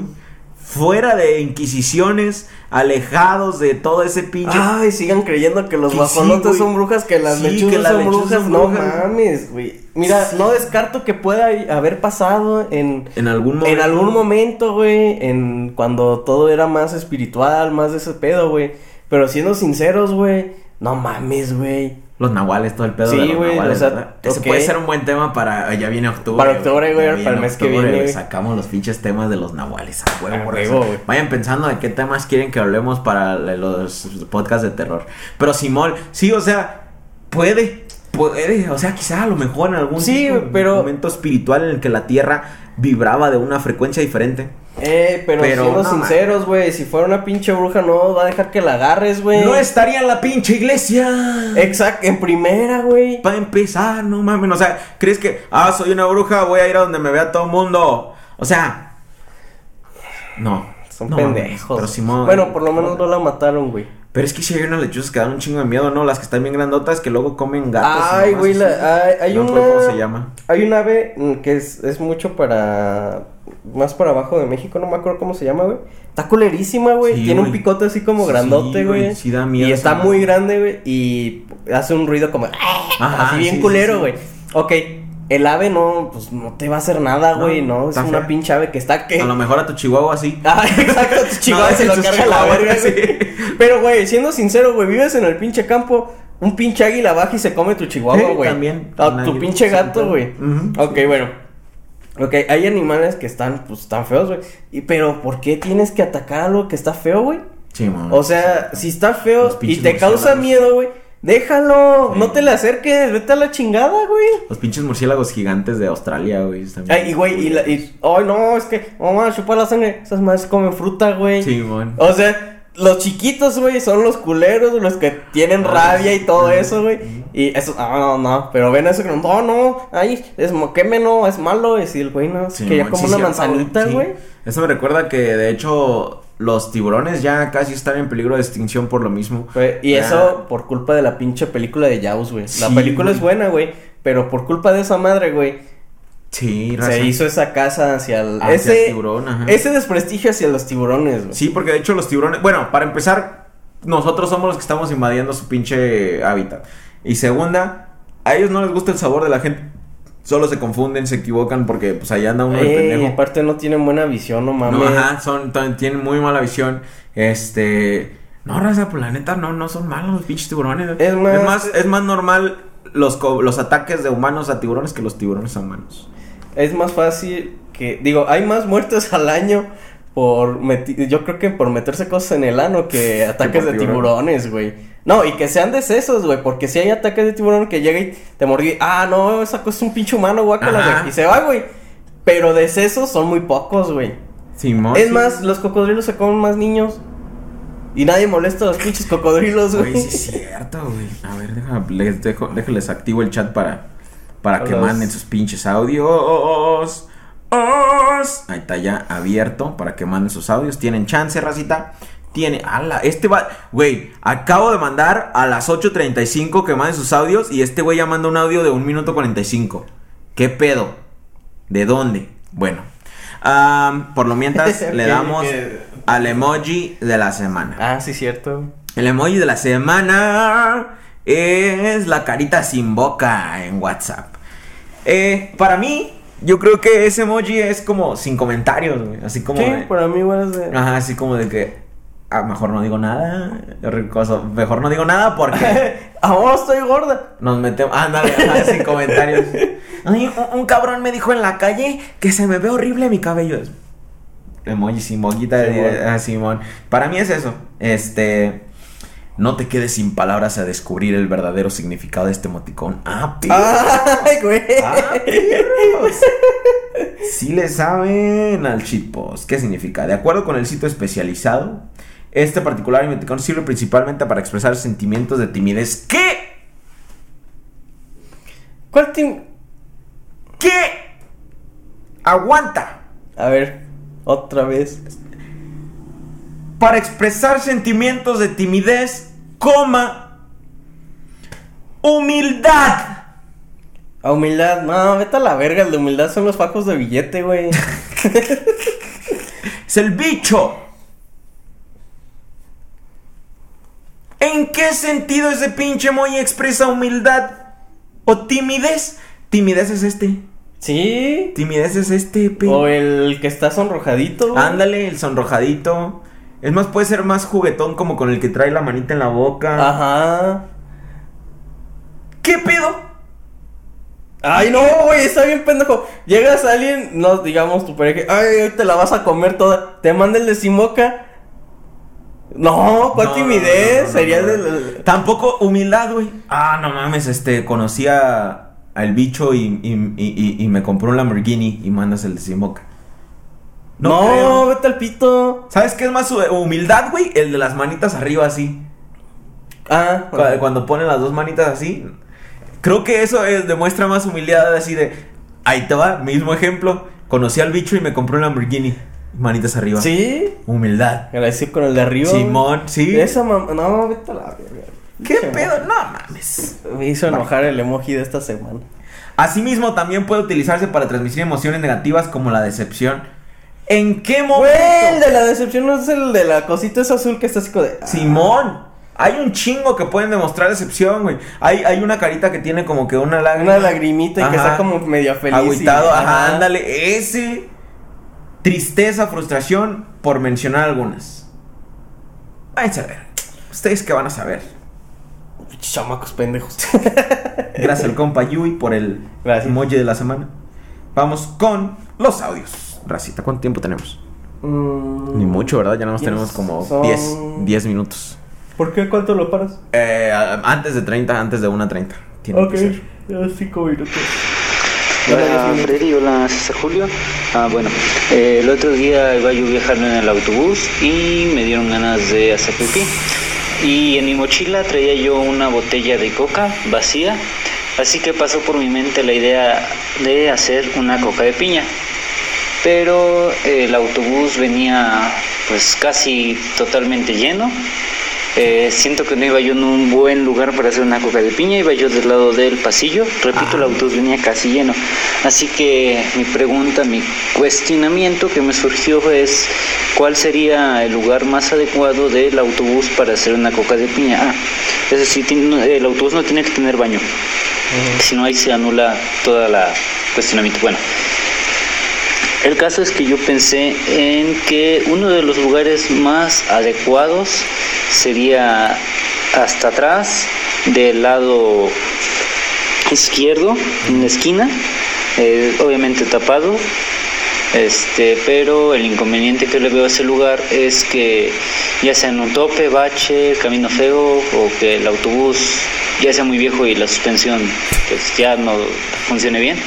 Fuera de inquisiciones, alejados de todo ese pinche Ay, sigan creyendo que los Que guajolotes sí, güey. son brujas, que las Sí, lechuzas que las son brujas. son no mames, güey. Mira, Sí. no descarto que pueda haber pasado en en algún momento. En algún momento, güey, en cuando todo era más espiritual, más de ese pedo, güey. Pero siendo sinceros, güey, no mames, güey. Los nahuales, todo el pedo Sí, de los güey, nahuales, o sea, ¿verdad? Ese puede ser un buen tema para... Ya viene octubre. Para octubre, güey, para el mes que viene, güey. Sacamos los pinches temas de los nahuales. A huevo, por eso. güey. Vayan pensando de qué temas quieren que hablemos para los podcasts de terror. Pero Simón, sí, o sea, puede... Puede, o sea, quizá a lo mejor en algún Sí, tipo- pero- momento espiritual en el que la tierra vibraba de una frecuencia diferente. Eh, pero, Pero, siendo no, sinceros, güey, si fuera una pinche bruja no va a dejar que la agarres, güey. No estaría en la pinche iglesia. Exacto, en primera, güey. Para empezar, no mames. O sea, ¿crees que, ah, soy una bruja, voy a ir a donde me vea todo el mundo? O sea, no. Son no pendejos. mames, Pero Simón. Bueno, por lo menos no la mataron, güey. Pero es que si hay unas lechuzas que dan un chingo de miedo, ¿no? Las que están bien grandotas que luego comen gatos. Ay, güey, la- hay, hay No una. ¿Cómo se llama? Hay un ave mm, que es, es mucho para. Más para abajo de México, no me acuerdo cómo se llama, güey. Está culerísima, güey. Sí, Tiene un picote así como Sí, grandote, güey, sí da miedo Y está muy grande, güey. Y hace un ruido como. Ajá, así bien sí, culero, güey. Ok. El ave no, pues no te va a hacer nada, güey, no. Es una fea. pinche ave que está que. A lo mejor a tu chihuahua sí. Ah, [LAUGHS] exacto, tu [LAUGHS] chihuahua No, se lo carga la verga, sí. Pero, güey, siendo sincero, güey, vives en el pinche campo, un pinche águila baja y se come tu chihuahua, Sí, güey. también. A Un tu pinche sí, gato, güey. Ujú, Ok, bueno. Ok, hay animales que están, pues, están feos, güey. Pero, ¿por qué tienes que atacar algo que está feo, güey? Simón. O sea, si está feo y te causa miedo, güey, déjalo. Sí. No te le acerques, vete a la chingada, güey. Los pinches murciélagos gigantes de Australia, güey. Ay, y, güey, y, la, y, ay, no, es que, mamá, chupa la sangre. Esas madres comen fruta, güey. Simón. O sea, los chiquitos, güey, son los culeros, los que tienen Ah, rabia y todo eso, güey. Y eso, ah, no, no, pero ven eso que no, no, no, ay, es moqueme, no, es malo. Y el güey no, Sí, quería mon, como sí, una manzanita, sí. güey. Eso me recuerda que de hecho los tiburones ya casi están en peligro de extinción por lo mismo. Y Ah, eso por culpa de la pinche película de Jaws, güey. La película es buena, güey, pero por culpa de esa madre, güey, Sí, raza. se hizo esa casa hacia el... Hacia ese, el tiburón, ajá. ese desprestigio hacia los tiburones, güey. Sí, porque de hecho los tiburones, bueno, para empezar, nosotros somos los que estamos invadiendo su pinche hábitat. Y segunda, a ellos no les gusta el sabor de la gente. Solo se confunden, se equivocan porque pues allá anda uno de Ey, pendejo. aparte no tienen buena visión, no mames. No, ajá, son, tienen muy mala visión. Este. No, raza, pues la neta, no, no son malos los pinches tiburones. Es más- es más, es más normal los, los ataques de humanos a tiburones que los tiburones a humanos. Es más fácil que, digo, hay más muertes [LAUGHS] al año por, meti- yo creo que por meterse cosas en el ano que [LAUGHS] ataques de tiburones, güey. No, y que sean decesos, güey, porque si hay ataques de tiburón que llega y te mordí, ah, no, esa cosa es un pinche humano, guácala, güey, y se va, güey. Pero decesos son muy pocos, güey. Simón. es sí. más, los cocodrilos se comen más niños. Y nadie molesta a los pinches cocodrilos, güey. Sí es cierto, güey. A ver, deja, les dejo, déjenles activo el chat para, para que manden sus pinches audios. Os. Ahí está ya abierto para que manden sus audios. Tienen chance, racita. Tiene, ala, este va, güey, acabo de mandar a las 8.35 que manden sus audios y este güey ya manda un audio de 1 minuto 45. ¿Qué pedo? ¿De dónde? Bueno, am, por lo mientras [LAUGHS] le damos. Al emoji de la semana. Ah, sí, cierto. El emoji de la semana es la carita sin boca en WhatsApp. Eh, para mí, yo creo que ese emoji es como sin comentarios, güey. Así como. Sí, de- para mí igual es de... Ajá, así como de que. Ah, mejor no digo nada. ricoso, Mejor no digo nada porque [LAUGHS] Ahora estoy gorda. nos metemos. Ándale, ajá, sin comentarios. [LAUGHS] Ay, un, un cabrón me dijo en la calle que se me ve horrible mi cabello. Emoji Simón. ah, Simón. Para mí es eso. Este. No te quedes sin palabras a descubrir el verdadero significado de este emoticón. Ah, perros. Ay, güey. Ah, perros. Sí le saben al shitpost. ¿Qué significa? De acuerdo con el sitio especializado, este particular emoticón sirve principalmente para expresar sentimientos de timidez. ¿Qué? ¿Cuál team? ¿Qué? Aguanta. A ver, otra vez. Para expresar sentimientos de timidez, coma, humildad. A humildad. No, vete a la verga. El de humildad son los fajos de billete, güey. [LAUGHS] Es el bicho. ¿En qué sentido ese pinche emoji expresa humildad o timidez? Timidez es este. Sí. Timidez es este, pe. O el que está sonrojadito. Ándale, el sonrojadito. Es más, puede ser más juguetón como con el que trae la manita en la boca. Ajá. ¿Qué pedo? Ay, no, güey, está bien pendejo. Llegas a alguien, no, digamos tu pareja, ay, hoy te la vas a comer toda. Te manda el de Simoca. No, ¿cuál No, timidez? no, no, Sería no, de no. la- Tampoco humildad, güey. Ah, no mames, este, conocí a- al bicho y, y, y- me compró un Lamborghini y mandas el de Simoca. No, creo. vete al pito. ¿Sabes qué es más hu- humildad, güey? El de las manitas arriba así. Ah, Cu- Cuando ponen las dos manitas así. Creo que eso es- demuestra más humildad así de... Ahí te va, mismo ejemplo. Conocí al bicho y me compró un Lamborghini. Manitas arriba. sí. Humildad. Agradecido con el de arriba. Simón, sí. Esa mamá, no, vete a la verga. ¿Qué pedo? No mames. Me hizo enojar el emoji de esta semana. Asimismo, también puede utilizarse para transmitir emociones negativas como la decepción. ¿En qué momento? Güey, el de la decepción no es el de la cosita esa azul que está así de. ah. Simón, hay un chingo que pueden demostrar decepción, güey. Hay, hay una carita que tiene como que una lágrima. Una lagrimita y que está como media feliz. y- Agüitado, ajá, ándale. Ese. Tristeza, frustración, por mencionar algunas. Váyanse a ver. Ustedes qué van a saber. Chamacos pendejos. [LAUGHS] Gracias al compa Yui por el Gracias. emoji de la semana. Vamos con los audios. Racita, ¿cuánto tiempo tenemos? Mm, Ni mucho, ¿verdad? Ya nada más Diez. tenemos como Son- 10, 10 minutos. ¿Por qué? ¿Cuánto lo paras? Eh, antes de 30, antes de 1.30. Tiene que ser. ya cinco minutos. Hola Freddy, hola César Julio. Ah, bueno, eh, el otro día iba yo viajando en el autobús y me dieron ganas de hacer pipí. Y en mi mochila traía yo una botella de coca vacía, así que pasó por mi mente la idea de hacer una coca de piña. Pero el autobús venía pues casi totalmente lleno eh, siento que no iba yo en un buen lugar para hacer una coca de piña, iba yo del lado del pasillo. Repito, el autobús venía casi lleno. Así que mi pregunta, mi cuestionamiento que me surgió es: ¿cuál sería el lugar más adecuado del autobús para hacer una coca de piña? Ah, es decir, el autobús no tiene que tener baño. Si no, ahí se anula toda la cuestionamiento. Bueno. El caso es que yo pensé en que uno de los lugares más adecuados sería hasta atrás, del lado izquierdo, en la esquina, eh, obviamente tapado. Este, pero el inconveniente que le veo a ese lugar es que ya sea en un tope, bache, camino feo o que el autobús ya sea muy viejo y la suspensión pues ya no funcione bien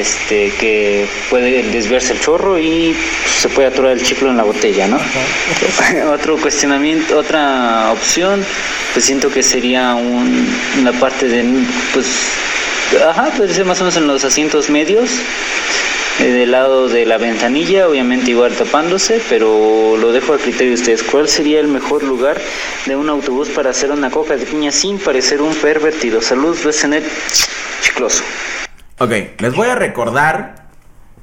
este que puede desviarse el chorro y se puede atorar el chiclo en la botella, ¿no? [LAUGHS] Otro cuestionamiento, otra opción, pues siento que sería un, una parte de, pues, ajá, puede ser más o menos en los asientos medios, eh, del lado de la ventanilla, obviamente igual tapándose, pero lo dejo a criterio de ustedes. ¿Cuál sería el mejor lugar de un autobús para hacer una coca de piña sin parecer un pervertido? Salud, Resenet Chicloso. Ok, les voy a recordar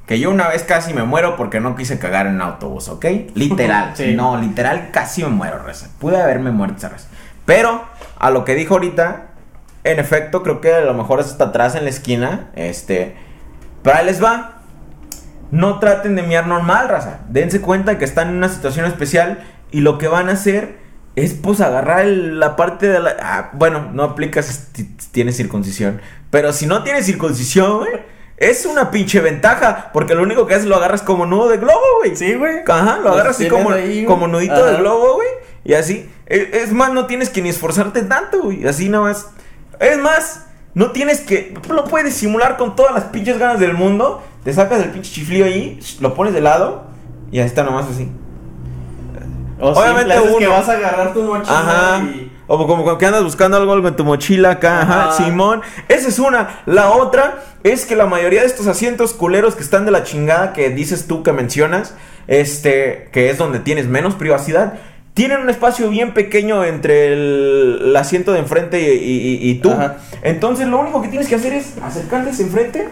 que yo una vez casi me muero porque no quise cagar en un autobús, ¿ok? Literal. [LAUGHS] Sí. No, literal casi me muero, Reza. Pude haberme muerto esa vez. Pero, a lo que dijo ahorita, en efecto, creo que a lo mejor es hasta atrás en la esquina. Este. Pero ahí les va. No traten de miar normal, raza. Dense cuenta que están en una situación especial y lo que van a hacer es pues agarrar el- la parte de la... ah, bueno, no aplicas si tienes circuncisión. Pero si no tienes circuncisión, güey, es una pinche ventaja. Porque lo único que haces lo agarras como nudo de globo, güey. Sí, güey. Ajá, lo agarras así como, ahí, como nudito Ajá. de globo, güey. Y así. Es, es más, no tienes que ni esforzarte tanto, güey. Así nada más. Es más, no tienes que. Lo puedes simular con todas las pinches ganas del mundo. Te sacas el pinche chiflío ahí, lo pones de lado. Y ahí está nomás así. O Obviamente Obviamente que vas a agarrar tu mochila Ajá. y... O como, que andas buscando algo, algo en tu mochila acá, ajá, Ajá. Simón. Esa es una. La otra es que la mayoría de estos asientos culeros que están de la chingada que dices tú que mencionas, este, que es donde tienes menos privacidad, tienen un espacio bien pequeño entre el, el asiento de enfrente y, y- y- y tú. Ajá. Entonces lo único que tienes que hacer es acercarte hacia enfrente,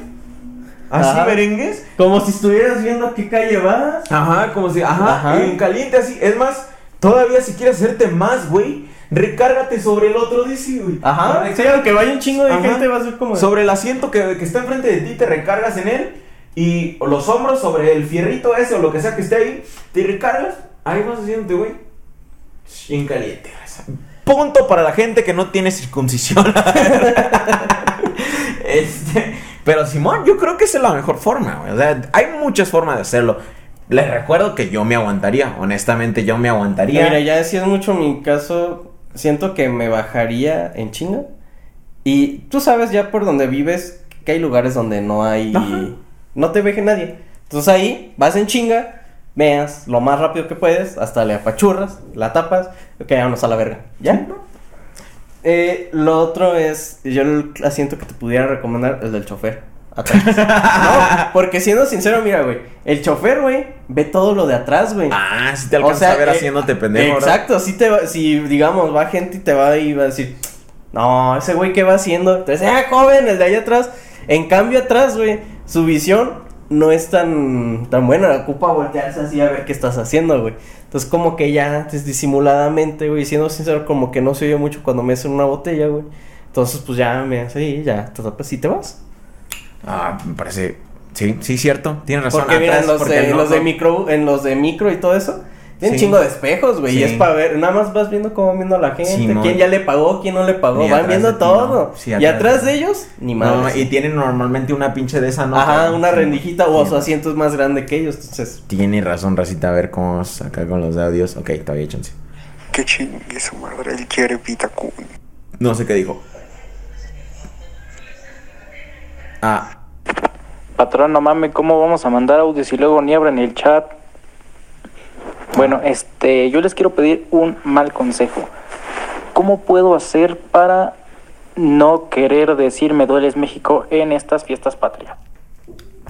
así Ajá. merengues, Como si estuvieras viendo a qué calle vas. Ajá, como si, ajá, Ajá. en caliente así. Es más, todavía si quieres hacerte más, güey, recárgate sobre el otro DC, güey. Ajá. Recar- Sí, aunque vaya un chingo de Ajá. gente, va a ser como... Sobre el asiento que, que está enfrente de ti, te recargas en él. Y los hombros sobre el fierrito ese o lo que sea que esté ahí, te recargas ahí vas haciéndote, güey. Bien caliente. Punto para la gente que no tiene circuncisión. [LAUGHS] este, pero Simón, yo creo que esa es la mejor forma, güey. O sea, hay muchas formas de hacerlo. Les recuerdo que yo me aguantaría, honestamente yo me aguantaría. Mira, ya si es mucho mi caso, siento que me bajaría en chinga. Y tú sabes ya por donde vives que hay lugares donde no hay... Ajá. No te veje nadie. Entonces ahí vas en chinga, veas lo más rápido que puedes, hasta le apachurras, la tapas, ok, vámonos a la verga. ¿Ya? Eh, lo otro es, yo el asiento que te pudiera recomendar, el del chofer. Atrás. [LAUGHS] no, porque siendo sincero, mira, güey, el chofer, güey, ve todo lo de atrás, güey. Ah, si te alcanzas a ver eh, haciéndote pendejo. Exacto, si te va- si digamos va gente y te va y va a decir, no, ese güey qué va haciendo. Entonces, ah, joven, el de allá atrás. En cambio atrás, güey, su visión no es tan tan buena, ocupa voltearse así a ver qué estás haciendo, güey. Entonces, como que ya antes disimuladamente, güey, siendo sincero, como que no se oye mucho cuando me hacen una botella, güey. Entonces, pues ya me hace y ya, tapas y te vas. Ah, me parece. Sí, sí, cierto. Tienes razón. Porque mira, en Atrás, los, porque de, no- los de no- micro, en los de micro y todo eso, tienen Sí. chingo de espejos, güey. Sí. Y es para ver, nada más vas viendo cómo va viendo la gente, Simón. quién ya le pagó, quién no le pagó, van viendo todo. ¿no? Sí, y atrás de- de ellos, ni No, más. y tienen normalmente una pinche de esa, ¿no? Ajá, una sí. rendijita o Sí. su asiento es más grande que ellos, entonces. Tiene razón, Racita. A ver cómo vamos acá con los audios. Ok, todavía chance. Que chingue su madre el quiere Pitacun. No sé qué dijo. Ah, Patrón, no mames, ¿cómo vamos a mandar audios y luego ni abren el chat? Bueno, este, yo les quiero pedir un mal consejo. ¿Cómo puedo hacer para no querer decir me dueles México en estas fiestas patrias?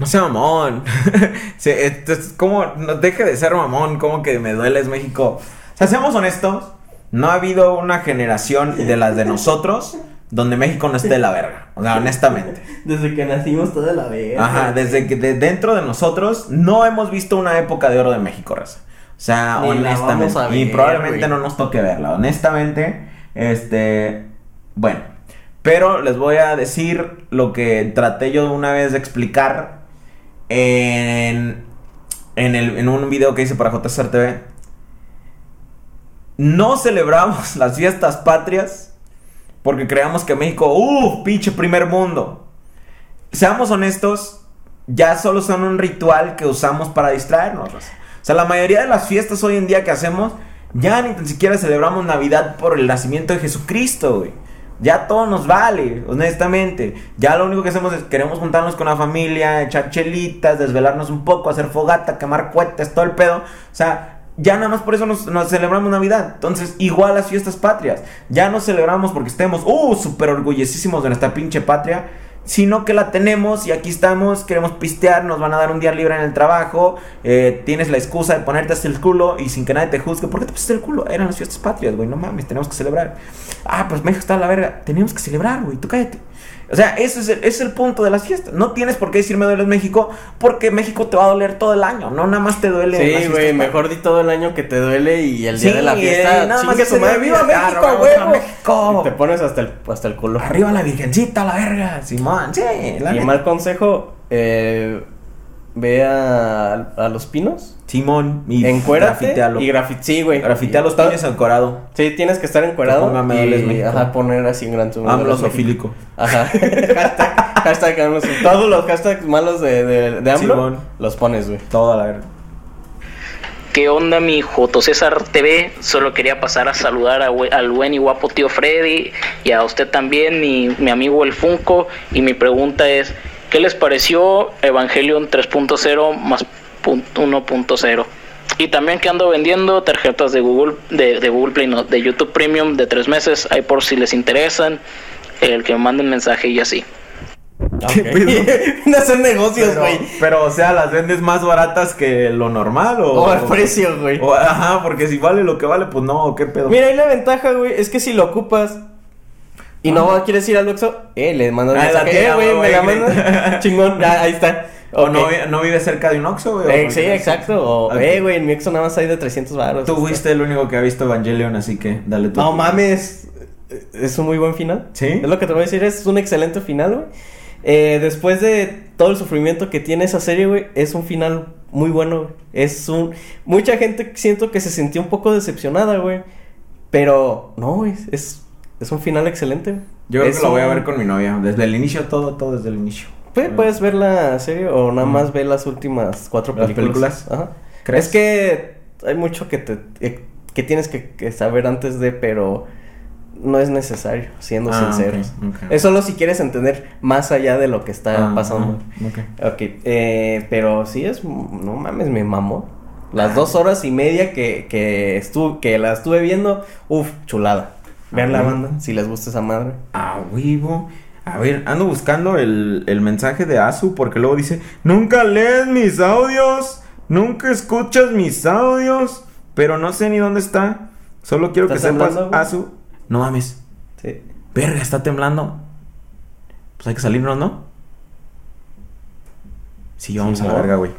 no sea mamón. [LAUGHS] Sí, es como, no deje de ser mamón, como que me duele es México. O sea, seamos honestos, no ha habido una generación de las de nosotros donde México no esté de la verga. O sea, honestamente. [LAUGHS] Desde que nacimos toda la vez. Ajá, desde que de dentro de nosotros no hemos visto una época de oro de México, raza. O sea, Ni honestamente. y probablemente güey. no nos toque verla. Honestamente, este. Bueno, pero les voy a decir lo que traté yo una vez de explicar en, en, el, en un video que hice para JSR TV. No celebramos [LAUGHS] las fiestas patrias porque creamos que México, uff, pinche primer mundo. Seamos honestos, ya solo son un ritual que usamos para distraernos. O sea, la mayoría de las fiestas hoy en día que hacemos, ya ni tan siquiera celebramos Navidad por el nacimiento de Jesucristo, güey. Ya todo nos vale, honestamente. Ya lo único que hacemos es queremos juntarnos con la familia, echar chelitas, desvelarnos un poco, hacer fogata, quemar cohetes, todo el pedo. O sea, ya nada más por eso nos, celebramos Navidad. Entonces, igual las fiestas patrias. Ya no celebramos porque estemos, uh, súper orgullosísimos de nuestra pinche patria. Sino que la tenemos y aquí estamos, queremos pistear, nos van a dar un día libre en el trabajo, eh, tienes la excusa de ponerte hasta el culo y sin que nadie te juzgue. ¿Por qué te pusiste el culo? Eran las fiestas patrias, güey, no mames, tenemos que celebrar. Ah, pues México está a la verga, tenemos que celebrar, güey, tú cállate. O sea, ese es, el, ese es el punto de las fiestas. No tienes por qué decir me duele México, porque México te va a doler todo el año, no nada más te duele. Sí, güey, mejor di todo el año que te duele y el día Sí, de la eh, fiesta, nada más chingue tu madre, ¡viva México. México! Y te pones hasta el, hasta el culo. Arriba la virgencita, la verga, Simón, sí, la Y neta. mal consejo, eh, ve a, a los pinos, Simón, y encuérate grafitealo. y grafite, sí, güey. Grafitea los Está- encorado. Sí, tienes que estar encuerado Que dueles y ajá, poner así en gran zoom. AMLO zoofílico. Ajá. [LAUGHS] hashtag, hashtag. Todos los hashtags malos de, de, de AMLO Simón. los pones, güey. Toda la verga. ¿Qué onda mi Joto César TV? Solo quería pasar a saludar a we- al buen y guapo tío Freddy y a usted también, mi, mi amigo el Funko. Y mi pregunta es, ¿qué les pareció Evangelion 3.0 más pun- 1.0? Y también que ando vendiendo tarjetas de Google, de, de Google Play, no, de YouTube Premium de tres meses, ahí por si les interesan, el que me manden mensaje y así. ¿Qué pedo? Van a hacer negocios, güey. pero, o sea, ¿las vendes más baratas que lo normal o...? O el precio, güey. o- ajá, porque si vale lo que vale, pues no, ¿qué pedo? Mira, ahí la ventaja, güey, es que si lo ocupas y no quieres ir al Oxxo, eh, le mandas Ah, mensaje, eh, güey, me la mandas. [LAUGHS] Chingón, ya, ahí está. ¿O no, no vive cerca de un Oxxo, güey? ¿O Eh, sí, exacto. O, Ok. eh, güey, en mi Oxxo nada más hay de 300 baros. Tú fuiste el único que ha visto Evangelion, así que dale tú. No mames. Es un muy buen final. ¿Sí? Es lo que te voy a decir, es un excelente final, güey. Eh, después de todo el sufrimiento que tiene esa serie, güey, es un final muy bueno, güey. Es un... Mucha gente siento que se sintió un poco decepcionada, güey. Pero no, güey, es, es un final excelente. Yo creo Es que lo voy a ver con mi novia. Desde el inicio, todo, todo desde el inicio. Pu- Puedes ver la serie o nada más ver las últimas cuatro ¿Las películas. películas? Ajá. ¿Crees? Es que hay mucho que te eh, que tienes que, que saber antes de, pero no es necesario, siendo Ah, sinceros. Es solo si quieres entender más allá de lo que está Ah, pasando. ah, ok. Ok, eh, pero sí es, no mames, me mamó. Las Ah. dos horas y media que, que, estuve, que la estuve viendo, uff, chulada. Vean Ah, la bueno. banda, si les gusta esa madre. A huevo. A ver, ando buscando el, el mensaje de Asu porque luego dice, nunca lees mis audios, nunca escuchas mis audios, pero no sé ni dónde está. Solo quiero que ¿Estás sepas, güey? Asu. No mames, Sí. verga, está temblando. Pues hay que salirnos, ¿no? Sí, vamos a la verga, güey.